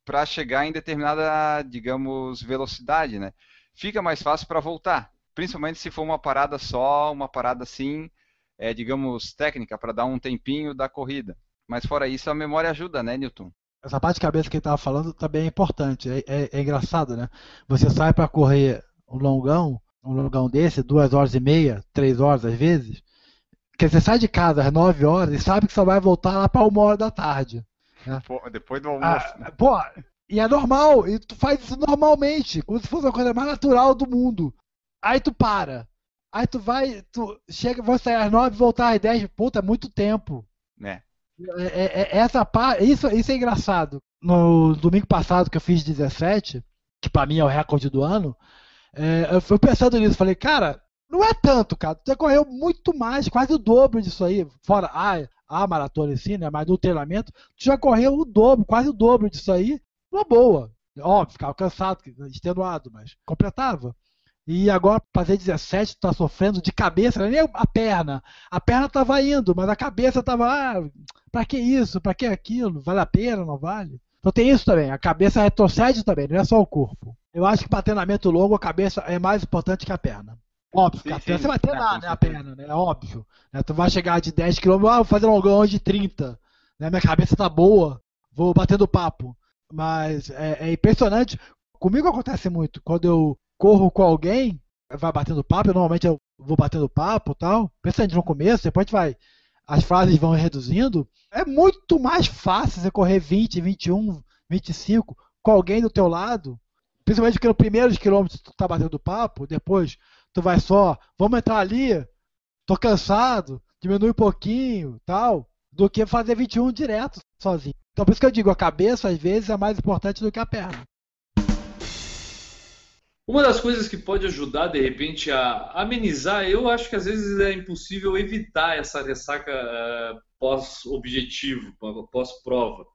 para chegar em determinada, digamos, velocidade, né? Fica mais fácil para voltar, principalmente se for uma parada só, uma parada assim, é, digamos, técnica, para dar um tempinho da corrida. Mas fora isso, a memória ajuda, né, Newton? Essa parte de cabeça que ele estava falando também é importante. É, é- é engraçado, né? Você sai para correr um longão, um longão desse, duas horas e meia, três horas às vezes, que você sai de casa às nove horas e sabe que só vai voltar lá para uma hora da tarde. Pô, depois do almoço. Ah, pô, e é normal, e tu faz isso normalmente, como se fosse a coisa mais natural do mundo. Aí tu para. Aí tu vai, tu chega, vai sair às nove e voltar às dez, puta, é muito tempo. né? É, é- essa parte, isso, isso é engraçado. No domingo passado que eu fiz 17, que pra mim é o recorde do ano, é, eu fui pensando nisso, falei, cara, não é tanto, cara. Tu já correu muito mais, quase o dobro disso aí. Fora a, a maratona em si, né? Mas no treinamento, tu já correu o dobro, quase o dobro disso aí. Uma boa. Óbvio, ficava cansado, extenuado, mas completava. E agora, fazer 17, tu tá sofrendo de cabeça, é nem a perna. A perna tava indo, mas a cabeça tava, ah, pra que isso? Pra que aquilo? Vale a pena, não vale? Então tem isso também, a cabeça retrocede também, não é só o corpo. Eu acho que para treinamento longo a cabeça é mais importante que a perna. Óbvio, Sim, a perna sim. você vai Ah, treinar, com né, a perna, né? É óbvio. Né? Tu vai chegar de 10 km, ah, vou fazer longão de 30. Né? Minha cabeça tá boa, vou batendo papo. Mas é, é impressionante. Comigo acontece muito. Quando eu corro com alguém, vai batendo papo, normalmente eu vou batendo papo tal. Principalmente no começo, depois vai. As frases vão reduzindo. É muito mais fácil você correr 20, 21, 25 com alguém do teu lado. Principalmente porque no primeiros quilômetros tu tá batendo papo, depois tu vai só, vamos entrar ali, tô cansado, diminui um pouquinho, tal, do que fazer 21 direto sozinho. Então por isso que eu digo, a cabeça às vezes é mais importante do que a perna. Uma das coisas que pode ajudar, de repente, a amenizar, eu acho que às vezes é impossível evitar essa ressaca uh, pós-objetivo, pós-prova.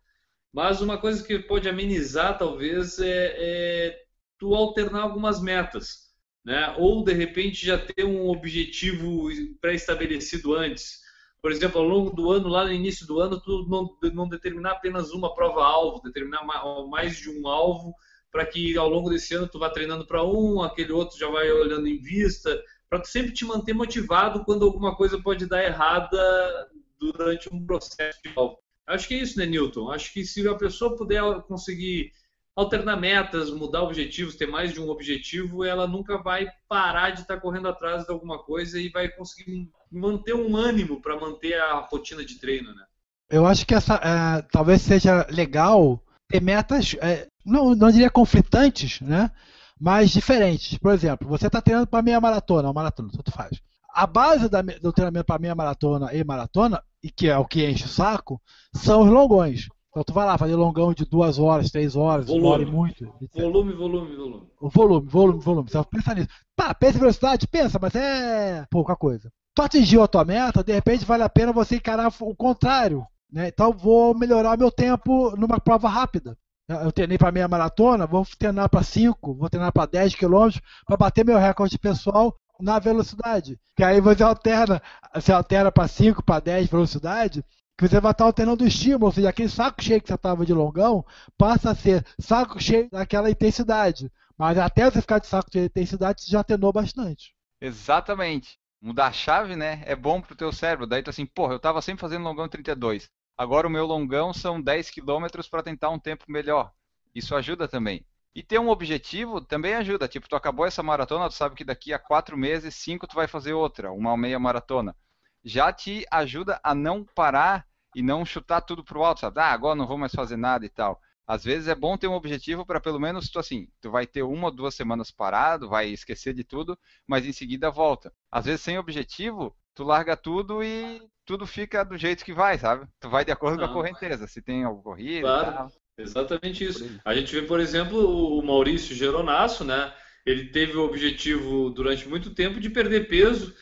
Mas uma coisa que pode amenizar, talvez, é, é tu alternar algumas metas. Né? Ou, de repente, já ter um objetivo pré-estabelecido antes. Por exemplo, ao longo do ano, lá no início do ano, tu não, não determinar apenas uma prova-alvo, determinar mais de um alvo para que ao longo desse ano tu vá treinando para um, aquele outro já vai olhando em vista, para tu sempre te manter motivado quando alguma coisa pode dar errada durante um processo de alvo. Acho que é isso, né, Newton? Acho que se a pessoa puder conseguir alternar metas, mudar objetivos, ter mais de um objetivo, ela nunca vai parar de estar correndo atrás de alguma coisa e vai conseguir manter um ânimo para manter a rotina de treino, né? Eu acho que essa é, talvez seja legal ter metas é, não, não diria conflitantes, né? Mas diferentes. Por exemplo, você está treinando para meia maratona, ou maratona, tanto faz. A base da, do treinamento para meia maratona e maratona, e que é o que enche o saco, são os longões. Então tu vai lá fazer longão de duas horas, três horas, volume. uma hora e muito. Etc. Volume, volume, volume. O volume, volume, volume. Você pensa nisso. Pá, pensa em velocidade, pensa, mas é pouca coisa. Tu atingiu a tua meta, de repente vale a pena você encarar o contrário. Né? Então vou melhorar meu tempo numa prova rápida. Eu treinei para meia maratona, vou treinar para 5, vou treinar para 10 quilômetros para bater meu recorde pessoal na velocidade. Que aí você alterna, você altera para 5, para 10 velocidade, que você vai estar alternando o estímulo, ou seja, aquele saco cheio que você estava de longão passa a ser saco cheio daquela intensidade. Mas até você ficar de saco de intensidade, você já treinou bastante. Exatamente. Mudar a chave, né? É bom pro teu cérebro. Daí tu assim, porra, eu estava sempre fazendo longão 32. Agora o meu longão são 10 quilômetros para tentar um tempo melhor. Isso ajuda também. E ter um objetivo também ajuda. Tipo, tu acabou essa maratona, tu sabe que daqui a quatro meses, cinco, tu vai fazer outra, uma meia maratona. Já te ajuda a não parar e não chutar tudo pro alto, sabe? Ah, agora não vou mais fazer nada e tal. Às vezes é bom ter um objetivo para pelo menos tu assim, tu vai ter uma ou duas semanas parado, vai esquecer de tudo, mas em seguida volta. Às vezes sem objetivo, tu larga tudo e tudo fica do jeito que vai, sabe? Tu vai de acordo Não, com a correnteza, se tem alguma corrida claro. Exatamente isso. A gente vê, por exemplo, o Maurício Geronasso, né? Ele teve o objetivo durante muito tempo de perder peso.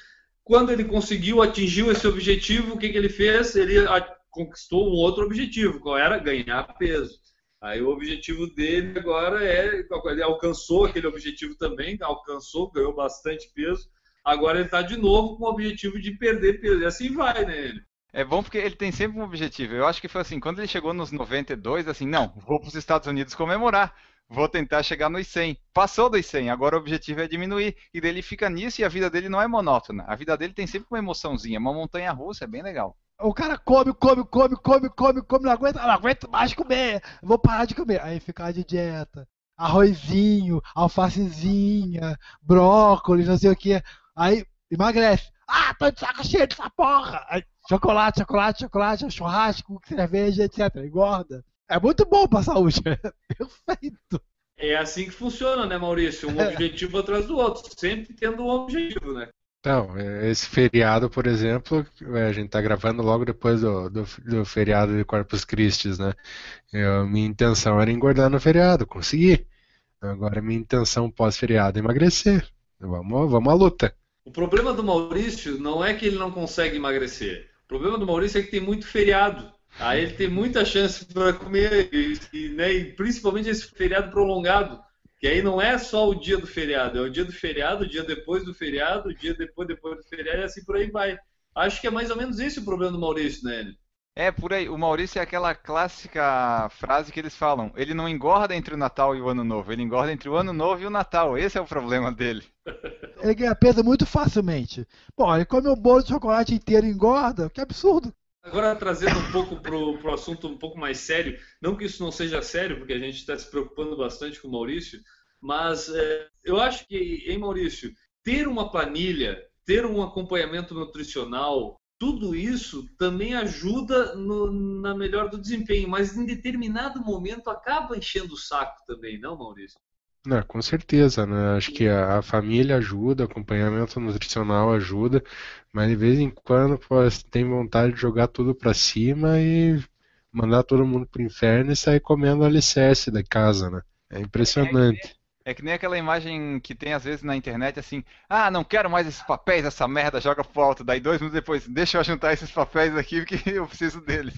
Quando ele conseguiu, atingiu esse objetivo, o que, que ele fez? Ele conquistou um outro objetivo, qual era ganhar peso. Aí o objetivo dele agora é, ele alcançou aquele objetivo também, alcançou, ganhou bastante peso Agora ele está de novo com o objetivo de perder peso. E assim vai, né? Ele. É bom porque ele tem sempre um objetivo. Eu acho que foi assim, quando ele chegou nos 92, assim, não, vou para os Estados Unidos comemorar. Vou tentar chegar nos 100. Passou dos 100, agora o objetivo é diminuir. E daí ele fica nisso e a vida dele não é monótona. A vida dele tem sempre uma emoçãozinha, uma montanha russa, é bem legal. O cara come, come, come, come, come, come, não aguenta, não aguento mais comer, vou parar de comer. Aí ficar de dieta, arrozinho, alfacezinha, brócolis, não sei o que. Aí emagrece. Ah, tô de saco cheio dessa porra! Aí, chocolate, chocolate, chocolate, churrasco, cerveja, etc. Engorda. É muito bom pra saúde. *laughs* Perfeito. É assim que funciona, né, Maurício? Um objetivo atrás do outro, sempre tendo um objetivo, né? Então, esse feriado, por exemplo, é, a gente está gravando logo depois do, do, do, feriado de Corpus Christi, né? Eu, minha intenção era engordar no feriado, consegui. Agora minha intenção pós-feriado é emagrecer. Vamos, vamos à luta. O problema do Maurício não é que ele não consegue emagrecer. O problema do Maurício é que tem muito feriado. Aí ele tem muita chance para comer, e, né, e principalmente esse feriado prolongado. Que aí não é só o dia do feriado, é o dia do feriado, o dia depois do feriado, o dia depois, depois do feriado, e assim por aí vai. Acho que é mais ou menos esse o problema do Maurício, né? É, por aí. O Maurício é aquela clássica frase que eles falam: ele não engorda entre o Natal e o Ano Novo, ele engorda entre o Ano Novo e o Natal. Esse é o problema dele. *laughs* Ele ganha peso muito facilmente. Bom, ele come um bolo de chocolate inteiro e engorda, que absurdo. Agora, trazendo um pouco para o assunto um pouco mais sério, não que isso não seja sério, porque a gente está se preocupando bastante com o Maurício, mas é, eu acho que, em Maurício, ter uma planilha, ter um acompanhamento nutricional, tudo isso também ajuda no, na melhor do desempenho, mas em determinado momento acaba enchendo o saco também, não, Maurício? Não, com certeza, né? Acho que a, a família ajuda, acompanhamento nutricional ajuda, mas de vez em quando pô, tem vontade de jogar tudo para cima e mandar todo mundo pro inferno e sair comendo alicerce da casa, né? É impressionante. É, É que nem aquela imagem que tem às vezes na internet assim, ah, não quero mais esses papéis, essa merda, joga pro alto. Daí dois minutos depois, deixa eu juntar esses papéis aqui porque *laughs* eu preciso deles.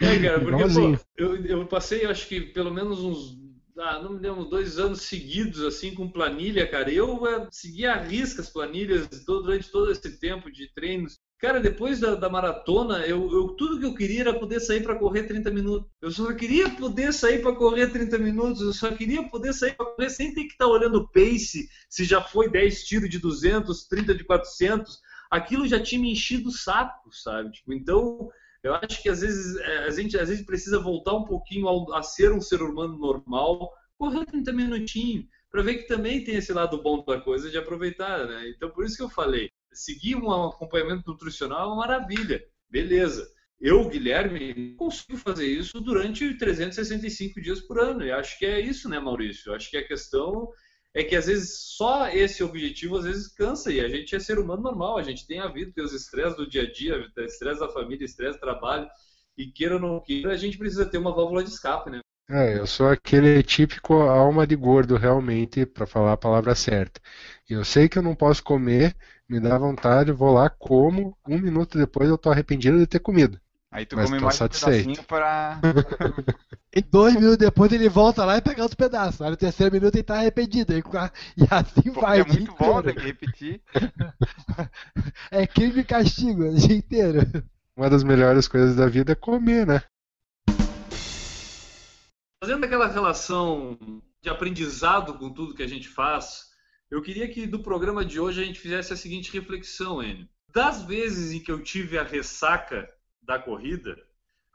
É, cara, porque pô, eu, eu passei, acho que pelo menos uns, ah, não me lembro, dois anos seguidos assim com planilha, cara. Eu eh, seguia a risca as planilhas todo- durante todo esse tempo de treinos. Cara, depois da, da maratona, eu, eu- tudo que eu queria era poder sair para correr 30 minutos. Eu só queria poder sair para correr 30 minutos. Eu só queria poder sair para correr sem ter que estar olhando o pace, se já foi 10 tiros de 200, 30 de 400. Aquilo já tinha me enchido o saco, sabe? Tipo, então, eu acho que às vezes é, a gente às vezes precisa voltar um pouquinho ao- a ser um ser humano normal, correr 30 minutinhos, para ver que também tem esse lado bom da coisa de aproveitar, né? Então, por isso que eu falei, seguir um acompanhamento nutricional é uma maravilha, beleza. Eu, Guilherme, consigo fazer isso durante 365 dias por ano. E acho que é isso, né, Maurício? Acho que a questão é que às vezes só esse objetivo às vezes cansa e a gente é ser humano normal, a gente tem a vida, tem os estresses do dia a dia, estresse da família, estresse do trabalho, e queira ou não queira, a gente precisa ter uma válvula de escape, né? É, eu sou aquele típico alma de gordo, realmente, para falar a palavra certa. Eu sei que eu não posso comer, me dá vontade, vou lá, como, um minuto depois eu tô arrependido de ter comido. Aí tu Mas come mais um satisfeito. pedacinho pra. *laughs* E dois minutos depois ele volta lá e pega outro pedaço. Aí no terceiro minuto ele tá arrependido. E e assim Porque vai. é muito bom, tem inteiro. que repetir. *laughs* É crime e castigo o dia inteiro. Uma das melhores coisas da vida é comer, né? Fazendo aquela relação de aprendizado com tudo que a gente faz, eu queria que do programa de hoje a gente fizesse a seguinte reflexão, Enio. Das vezes em que eu tive a ressaca da corrida,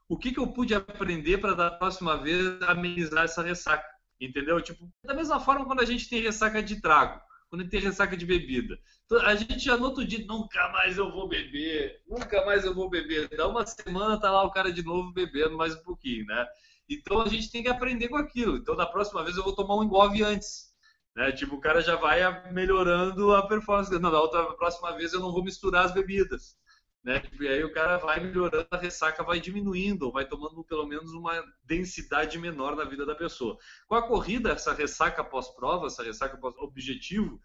o que, que eu pude aprender para da próxima vez amenizar essa ressaca? Entendeu? Tipo, da mesma forma quando a gente tem ressaca de trago, quando a gente tem ressaca de bebida. Então, A gente já no outro dia, nunca mais eu vou beber, nunca mais eu vou beber. Dá uma semana, tá lá o cara de novo bebendo mais um pouquinho, né? Então a gente tem que aprender com aquilo. Então da próxima vez eu vou tomar um engove antes. Né? Tipo, o cara já vai melhorando a performance. Não, da outra próxima vez eu não vou misturar as bebidas. Né? Tipo, E aí o cara vai melhorando, a ressaca vai diminuindo, ou vai tomando pelo menos uma densidade menor na vida da pessoa. Com a corrida, essa ressaca pós-prova, essa ressaca pós-objetivo,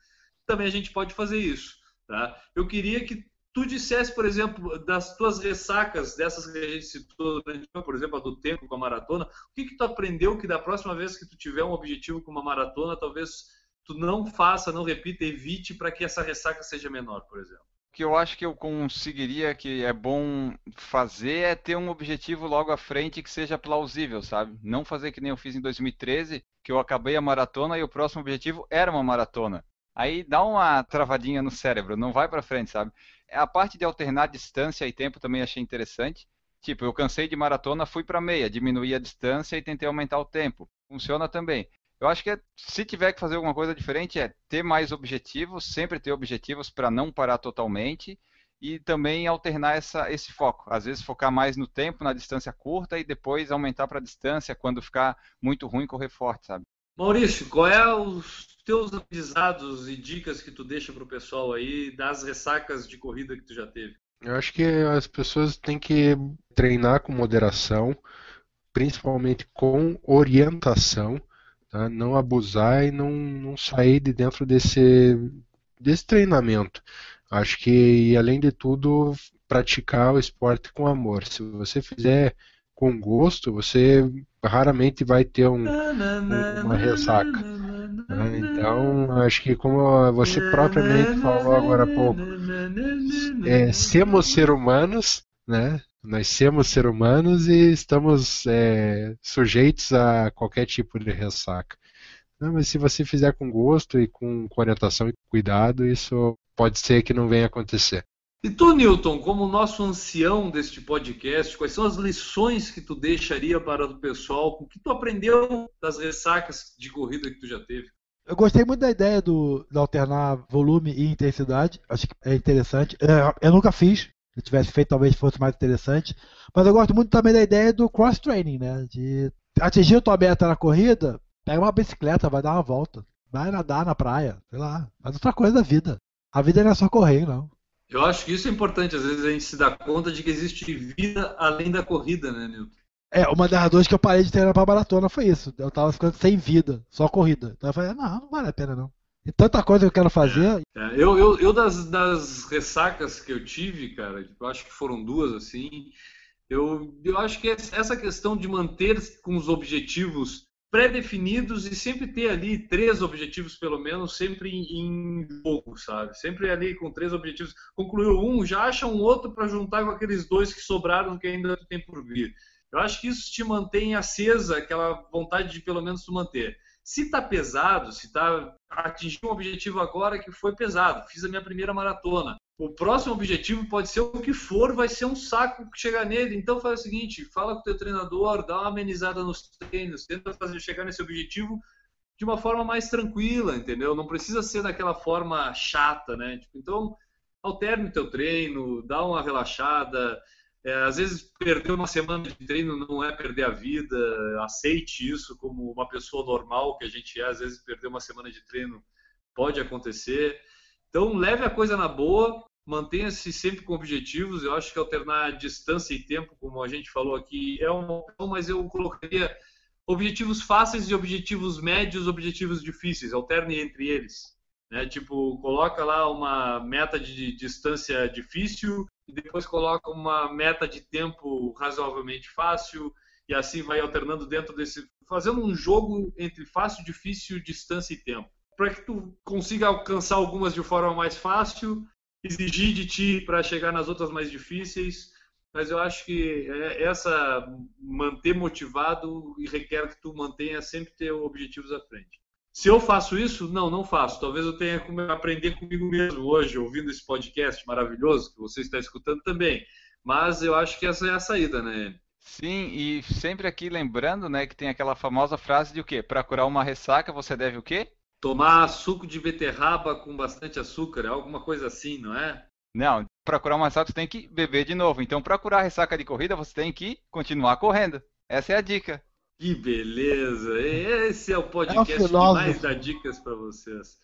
também a gente pode fazer isso. Tá? Eu queria que tu dissesse, por exemplo, das tuas ressacas, dessas que a gente citou, por exemplo, a do tempo com a maratona, o que, que tu aprendeu que da próxima vez que tu tiver um objetivo com uma maratona, talvez tu não faça, não repita, evite para que essa ressaca seja menor, por exemplo? O que eu acho que eu conseguiria, que é bom fazer, é ter um objetivo logo à frente que seja plausível, sabe? Não fazer que nem eu fiz em 2013, que eu acabei a maratona e o próximo objetivo era uma maratona. Aí dá uma travadinha no cérebro, não vai pra frente, sabe? A parte de alternar distância e tempo também achei interessante. Tipo, eu cansei de maratona, fui pra meia, diminuí a distância e tentei aumentar o tempo. Funciona também. Eu acho que é- se tiver que fazer alguma coisa diferente é ter mais objetivos, sempre ter objetivos para não parar totalmente e também alternar essa, esse foco. Às vezes focar mais no tempo, na distância curta e depois aumentar para a distância quando ficar muito ruim correr forte, sabe? Maurício, qual é os teus aprendizados e dicas que tu deixa pro pessoal aí das ressacas de corrida que tu já teve? Eu acho que as pessoas têm que treinar com moderação, principalmente com orientação, tá? Não abusar e não, não sair de dentro desse, desse treinamento. Acho que, além de tudo, praticar o esporte com amor. Se você fizer com gosto, você raramente vai ter um, um- uma ressaca. né? Então, acho que como você propriamente falou agora há pouco, é, somos ser humanos, né? Nós somos ser humanos e estamos é, sujeitos a qualquer tipo de ressaca. Não, mas se você fizer com gosto e com, com orientação e cuidado, isso pode ser que não venha acontecer. E tu, Newton, como nosso ancião deste podcast, quais são as lições que tu deixaria para o pessoal? O que tu aprendeu das ressacas de corrida que tu já teve? Eu gostei muito da ideia do, de alternar volume e intensidade. Acho que é interessante. É, eu nunca fiz. Se eu tivesse feito, talvez fosse mais interessante. Mas eu gosto muito também da ideia do cross-training, né? De atingir a tua meta na corrida, pega uma bicicleta, vai dar uma volta. Vai nadar na praia, sei lá. Faz outra coisa da vida. A vida não é só correr, não. Eu acho que isso é importante. Às vezes a gente se dá conta de que existe vida além da corrida, né, Newton? É, uma das razões que eu parei de treinar pra maratona foi isso. Eu tava ficando sem vida, só corrida. Então eu falei, não, não vale a pena não. E tanta coisa que eu quero fazer. É, eu, eu, eu das, das ressacas que eu tive, cara, tipo, eu acho que foram duas assim. Eu, eu acho que essa questão de manter com os objetivos pré-definidos e sempre ter ali três objetivos, pelo menos, sempre em jogo, sabe? Sempre ali com três objetivos. Concluiu um, já acha um outro para juntar com aqueles dois que sobraram que ainda tem por vir. Eu acho que isso te mantém acesa, aquela vontade de pelo menos tu manter. Se está pesado, se está atingir um objetivo agora que foi pesado, fiz a minha primeira maratona. O próximo objetivo pode ser o que for, vai ser um saco chegar nele. Então faz o seguinte, fala com o teu treinador, dá uma amenizada nos treinos, tenta fazer chegar nesse objetivo de uma forma mais tranquila, entendeu? Não precisa ser daquela forma chata, né? Tipo, então alterne o teu treino, dá uma relaxada, é, às vezes, perder uma semana de treino não é perder a vida. Aceite isso como uma pessoa normal que a gente é. Às vezes, perder uma semana de treino pode acontecer. Então, leve a coisa na boa, mantenha-se sempre com objetivos. Eu acho que alternar distância e tempo, como a gente falou aqui, é uma opção, mas eu colocaria objetivos fáceis e objetivos médios, objetivos difíceis. Alterne entre eles. Né? Tipo, coloca lá uma meta de distância difícil e depois coloca uma meta de tempo razoavelmente fácil e assim vai alternando dentro desse, fazendo um jogo entre fácil, difícil, distância e tempo, para que tu consiga alcançar algumas de forma mais fácil, exigir de ti para chegar nas outras mais difíceis. Mas eu acho que é, essa manter motivado requer que tu mantenha sempre ter objetivos à frente. Se eu faço isso, não, não faço. Talvez eu tenha que aprender comigo mesmo hoje, ouvindo esse podcast maravilhoso que você está escutando também. Mas eu acho que essa é a saída, né? Sim, e sempre aqui lembrando, né, que tem aquela famosa frase de o quê? Para curar uma ressaca, você deve o quê? Tomar suco de beterraba com bastante açúcar, alguma coisa assim, não é? Não, para curar uma ressaca você tem que beber de novo. Então, para curar a ressaca de corrida, você tem que continuar correndo. Essa é a dica. Que beleza! Esse é o podcast é um que mais dá dicas para vocês.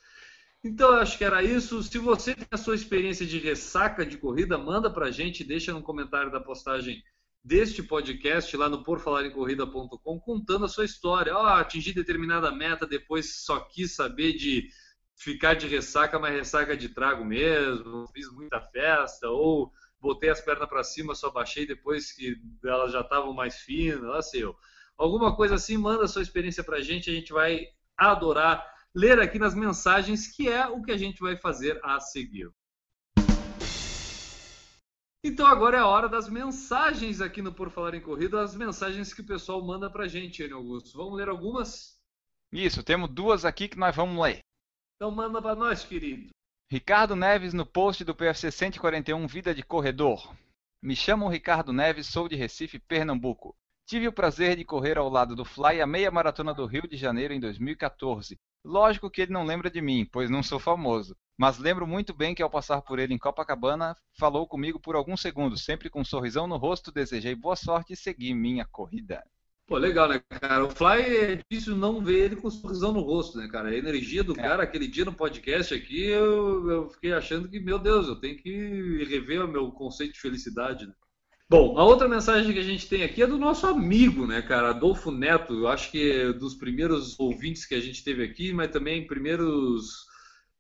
Então, eu acho que era isso. Se você tem a sua experiência de ressaca de corrida, manda para a gente, deixa no comentário da postagem deste podcast lá no porfalarencorrida.com contando a sua história. Oh, atingi determinada meta, depois só quis saber de ficar de ressaca, mas ressaca de trago mesmo, fiz muita festa, ou botei as pernas para cima, só baixei depois que elas já estavam mais finas, lá sei eu alguma coisa assim, manda sua experiência para a gente, a gente vai adorar ler aqui nas mensagens, que é o que a gente vai fazer a seguir. Então agora é a hora das mensagens aqui no Por Falar em Corrida, as mensagens que o pessoal manda para a gente, Enio Augusto. Vamos ler algumas? Isso, temos duas aqui que nós vamos ler. Então manda para nós, querido. Ricardo Neves no post do PFC 141 Vida de Corredor. Me chamo Ricardo Neves, sou de Recife, Pernambuco. Tive o prazer de correr ao lado do Fly a meia maratona do Rio de Janeiro em 2014. Lógico que ele não lembra de mim, pois não sou famoso. Mas lembro muito bem que ao passar por ele em Copacabana, falou comigo por alguns segundos, sempre com um sorrisão no rosto, desejei boa sorte e segui minha corrida. Pô, legal, né, cara? O Fly é difícil não ver ele com um sorrisão no rosto, né, cara? A energia do é. cara, aquele dia no podcast aqui, eu, eu, fiquei achando que, meu Deus, eu tenho que rever o meu conceito de felicidade, né? Bom, a outra mensagem que a gente tem aqui é do nosso amigo, né, cara, Adolfo Neto. Eu acho que é dos primeiros ouvintes que a gente teve aqui, mas também primeiros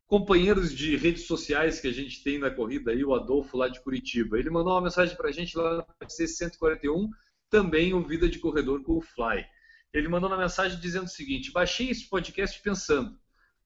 companheiros de redes sociais que a gente tem na corrida aí, o Adolfo lá de Curitiba. Ele mandou uma mensagem para a gente lá no PC 141, também o Vida de Corredor com o Fly. Ele mandou uma mensagem dizendo o seguinte: baixei esse podcast pensando,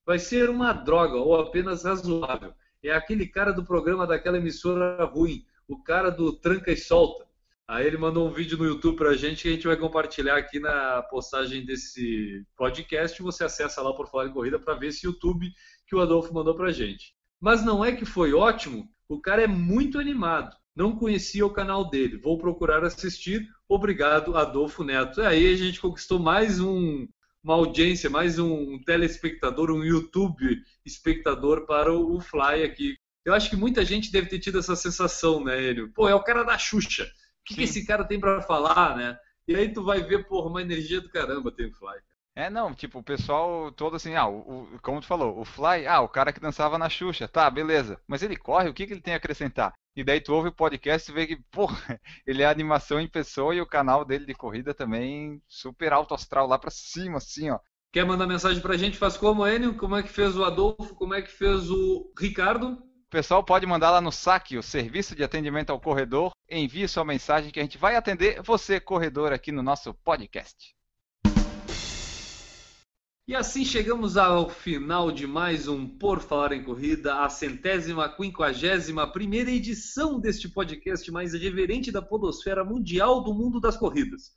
vai ser uma droga ou apenas razoável. É aquele cara do programa daquela emissora ruim o cara do Tranca e Solta. Aí ele mandou um vídeo no YouTube pra gente que a gente vai compartilhar aqui na postagem desse podcast. Você acessa lá por Falar em Corrida para ver esse YouTube que o Adolfo mandou pra gente. Mas não é que foi ótimo? O cara é muito animado. Não conhecia o canal dele. Vou procurar assistir. Obrigado, Adolfo Neto. E aí a gente conquistou mais um, uma audiência, mais um telespectador, um YouTube espectador para o Fly aqui eu acho que muita gente deve ter tido essa sensação, né, Enio? Pô, é o cara da Xuxa. O que, que esse cara tem para falar, né? E aí tu vai ver, porra, uma energia do caramba tem o Fly. É, não, tipo, o pessoal todo assim, ah, o, o- como tu falou, o Fly, ah, o cara que dançava na Xuxa, tá, beleza. Mas ele corre, o que, que ele tem a acrescentar? E daí tu ouve o podcast e vê que, pô, *laughs* ele é animação em pessoa e o canal dele de corrida também super alto astral lá pra cima, assim, ó. Quer mandar mensagem pra gente? Faz como, Enio? Como é que fez o Adolfo? Como é que fez o Ricardo? O pessoal pode mandar lá no saque o serviço de atendimento ao corredor, envie sua mensagem que a gente vai atender você, corredor, aqui no nosso podcast. E assim chegamos ao final de mais um Por Falar em Corrida, a centésima, quinquagésima primeira edição deste podcast mais irreverente da podosfera mundial do mundo das corridas.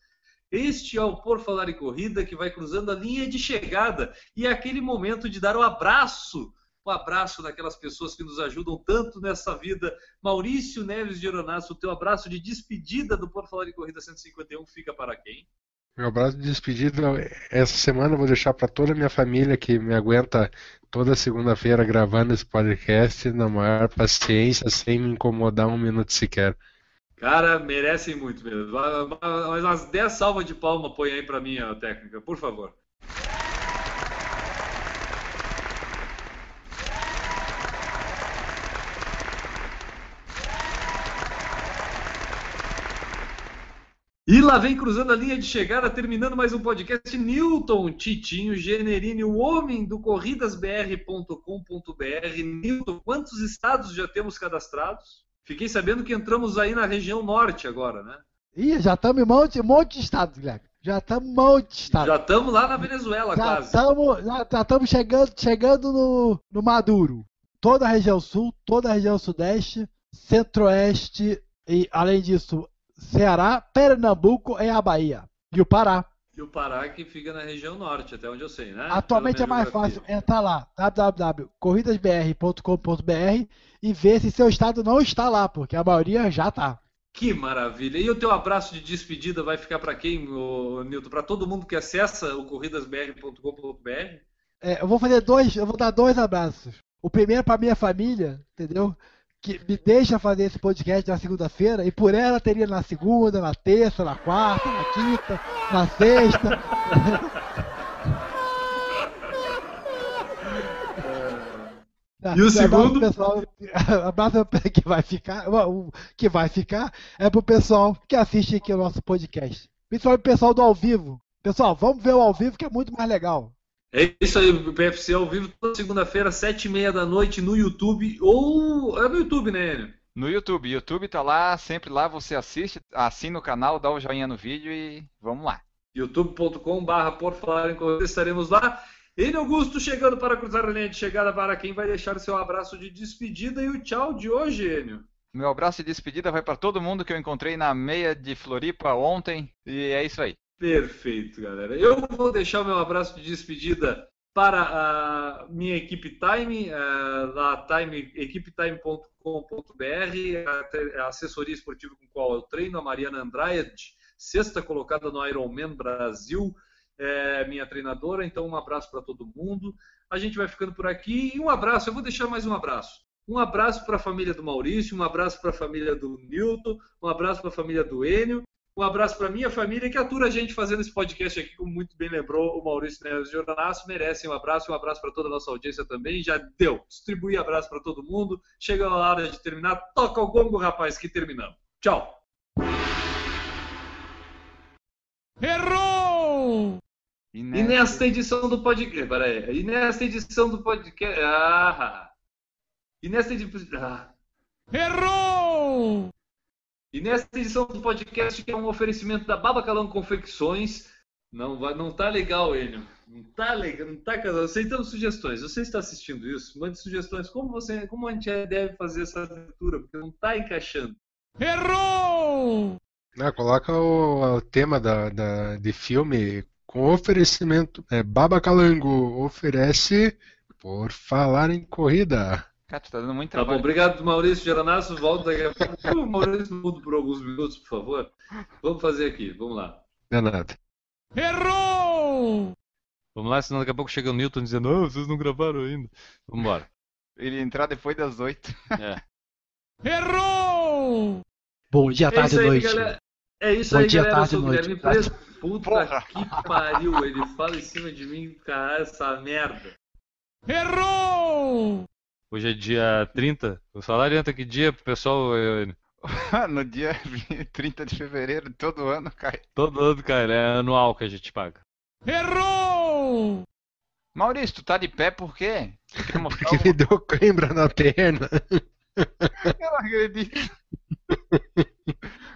Este é o Por Falar em Corrida que vai cruzando a linha de chegada e é aquele momento de dar o abraço, o abraço daquelas pessoas que nos ajudam tanto nessa vida. Maurício Neves de Oronaço, o teu abraço de despedida do Por Falar em Corrida 151 fica para quem? Meu abraço de despedida essa semana eu vou deixar para toda a minha família que me aguenta toda segunda-feira gravando esse podcast na maior paciência, sem me incomodar um minuto sequer. Cara, merecem muito mesmo. Mas umas 10 salvas de palma põe aí pra mim, a técnica, por favor. E lá vem cruzando a linha de chegada, terminando mais um podcast. Newton Titinho Generini, o homem do corridasbr.com.br. Newton, quantos estados já temos cadastrados? Fiquei sabendo que entramos aí na região norte agora, né? Ih, já estamos em um monte, monte de estados, Guilherme. Já estamos em um monte de estados. Já estamos lá na Venezuela, Já quase. já, já estamos chegando, chegando no, no Maduro. Toda a região sul, toda a região sudeste, centro-oeste e, além disso, Ceará, Pernambuco e a Bahia. E o Pará. E o Pará que fica na região norte, até onde eu sei, né? Atualmente é mais fácil entrar lá, www.corridasbr.com.br e ver se seu estado não está lá, porque a maioria já está. Que maravilha. E o teu abraço de despedida vai ficar para quem, Nilton? Para todo mundo que acessa o corridasbr.com.br? É, eu vou fazer dois, eu vou dar dois abraços. O primeiro para minha família, entendeu? Que me deixa fazer esse podcast na segunda-feira e por ela teria na segunda, na terça, na quarta, na quinta, na sexta. *laughs* E o abraço segundo? Pessoal, *laughs* abraço *laughs* que vai ficar, que vai ficar é pro pessoal que assiste aqui o nosso podcast. Principalmente o pessoal do ao vivo. Pessoal, vamos ver o ao vivo que é muito mais legal. É isso aí, o PFC ao vivo toda segunda-feira, sete e meia da noite no YouTube ou é no YouTube, né, Enio? No YouTube, YouTube tá lá, sempre lá, você assiste, assina o canal, dá o joinha no vídeo e vamos lá. youtube.com/barra por falar em corrida estaremos lá. Enio Augusto chegando para cruzar a linha de chegada para quem vai deixar seu abraço de despedida e o tchau de hoje, Enio. Meu abraço de despedida vai para todo mundo que eu encontrei na meia de Floripa ontem e é isso aí. Perfeito, galera. Eu vou deixar o meu abraço de despedida para a minha equipe Time, eh, lá time, equipetime.com.br, a a assessoria esportiva com qual eu treino, a Mariana Andrade, sexta colocada no Ironman Brasil, é minha treinadora, então um abraço para todo mundo. A gente vai ficando por aqui e um abraço, eu vou deixar mais um abraço. Um abraço para a família do Maurício, um abraço para a família do Newton, um abraço para a família do Enio, um abraço para minha família que atura a gente fazendo esse podcast aqui, como muito bem lembrou o Maurício Neves de Jornaço. Merecem um abraço e um abraço para toda a nossa audiência também. Já deu. Distribuí abraço para todo mundo. Chega a hora de terminar. Toca o gongo, rapaz, que terminamos. Tchau. Errou! E E nessa- nesta edição do podcast. Peraí. E nesta edição do podcast. Ah! E nesta edição. Ah. Errou! E nesta edição do podcast, que é um oferecimento da Babacalão Confecções, não, vai, não tá legal, Enio. Não tá legal, não tá casado. Aceitamos sugestões. Você está assistindo isso? Mande sugestões. Como você, como a gente deve fazer essa abertura? Porque não tá encaixando. Errou! Ah, coloca o, o tema da, da- de filme com oferecimento. É, Baba Calango oferece por falar em corrida. Cara, tu tá dando muito Tá bom, trabalho. obrigado, Maurício Geranasso. Volto daqui a pouco. Maurício muda por alguns minutos, por favor. Vamos fazer aqui, vamos lá. Não é nada. Errou! Vamos lá, senão daqui a pouco chega o Newton dizendo, não, vocês não gravaram ainda. Vamos embora. Ele entrar depois das oito. É. Errou! Bom dia, É tarde isso e aí, noite. galera. É isso Bom aí, dia, galera. Eu tarde, sou o noite. Guilherme Preto. Puta Porra. que pariu. Ele fala em cima de mim, cara, essa merda. Errou! Hoje é dia 30. O salário entra que dia pro pessoal? eh, *laughs* no dia 30 de fevereiro todo ano, cai. Todo ano, cara, é anual que a gente paga. Errou! Maurício, tu tá de pé por quê? Porque me deu cãibra na perna. *laughs* Eu não acredito.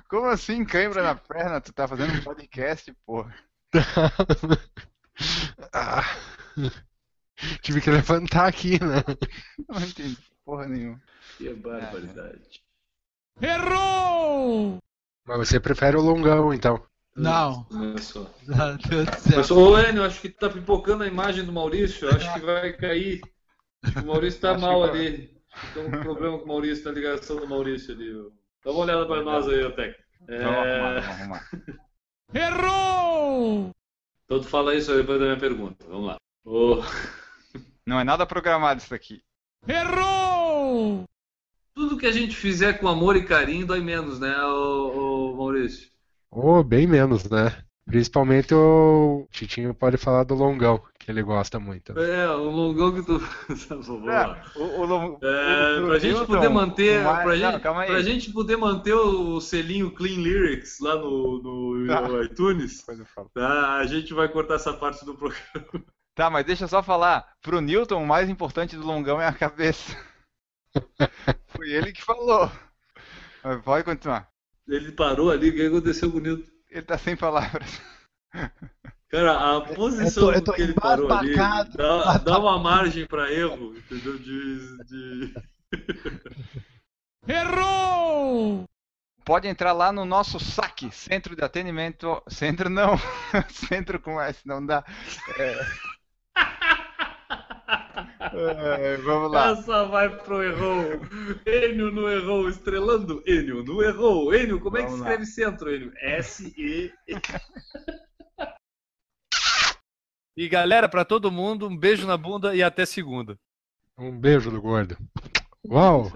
Como assim, cãibra na perna? Tu tá fazendo um podcast, porra. *laughs* Ah. Tive que levantar aqui, né? Não entendi porra nenhuma. Que barbaridade. Errou! Mas você prefere o longão, então. Não. Começou. Meu Deus do céu. Começou. Ô, Enio, acho que tá pipocando a imagem do Maurício. Acho que vai cair. O Maurício tá Acho mal ali. Tem um problema com o Maurício, na ligação do Maurício ali. Dá uma olhada pra nós aí, Otec. Vamos arrumar, É... vamos arrumar. Errou! Então tu fala isso aí depois da minha pergunta. Vamos lá. Ô, Não é nada programado isso aqui. Errou! Tudo que a gente fizer com amor e carinho dói menos, né, ô, ô, Maurício? Ou bem menos, né? Principalmente o Titinho pode falar do longão, que ele gosta muito. É, o longão que tu. *laughs* Tá. É, o, o, É, pra gente poder manter, o Mar- pra, Não, gente, calma aí. pra gente poder manter o selinho Clean Lyrics lá no, no Tá. iTunes, Depois eu falo. tá, a gente vai cortar essa parte do programa. Tá, mas deixa eu só falar. Pro Newton, o mais importante do longão é a cabeça. *laughs* Foi ele que falou. Mas pode continuar. Ele parou ali, o que aconteceu com o Nilton? Ele tá sem palavras. Cara, a posição eu tô que ele parou ali dá, dá uma margem pra erro, entendeu? De, de... *laughs* Errou! Pode entrar lá no nosso saque, centro de atendimento. Centro não. *laughs* centro com S, não dá. É. É, vamos lá. Essa vai pro errou. Enio no errou, estrelando. Enio no errou. Enio, como é que Vamos lá. escreve centro, Enio? S-E. E galera, pra todo mundo, um beijo na bunda e até segunda. Um beijo do gordo. Uau!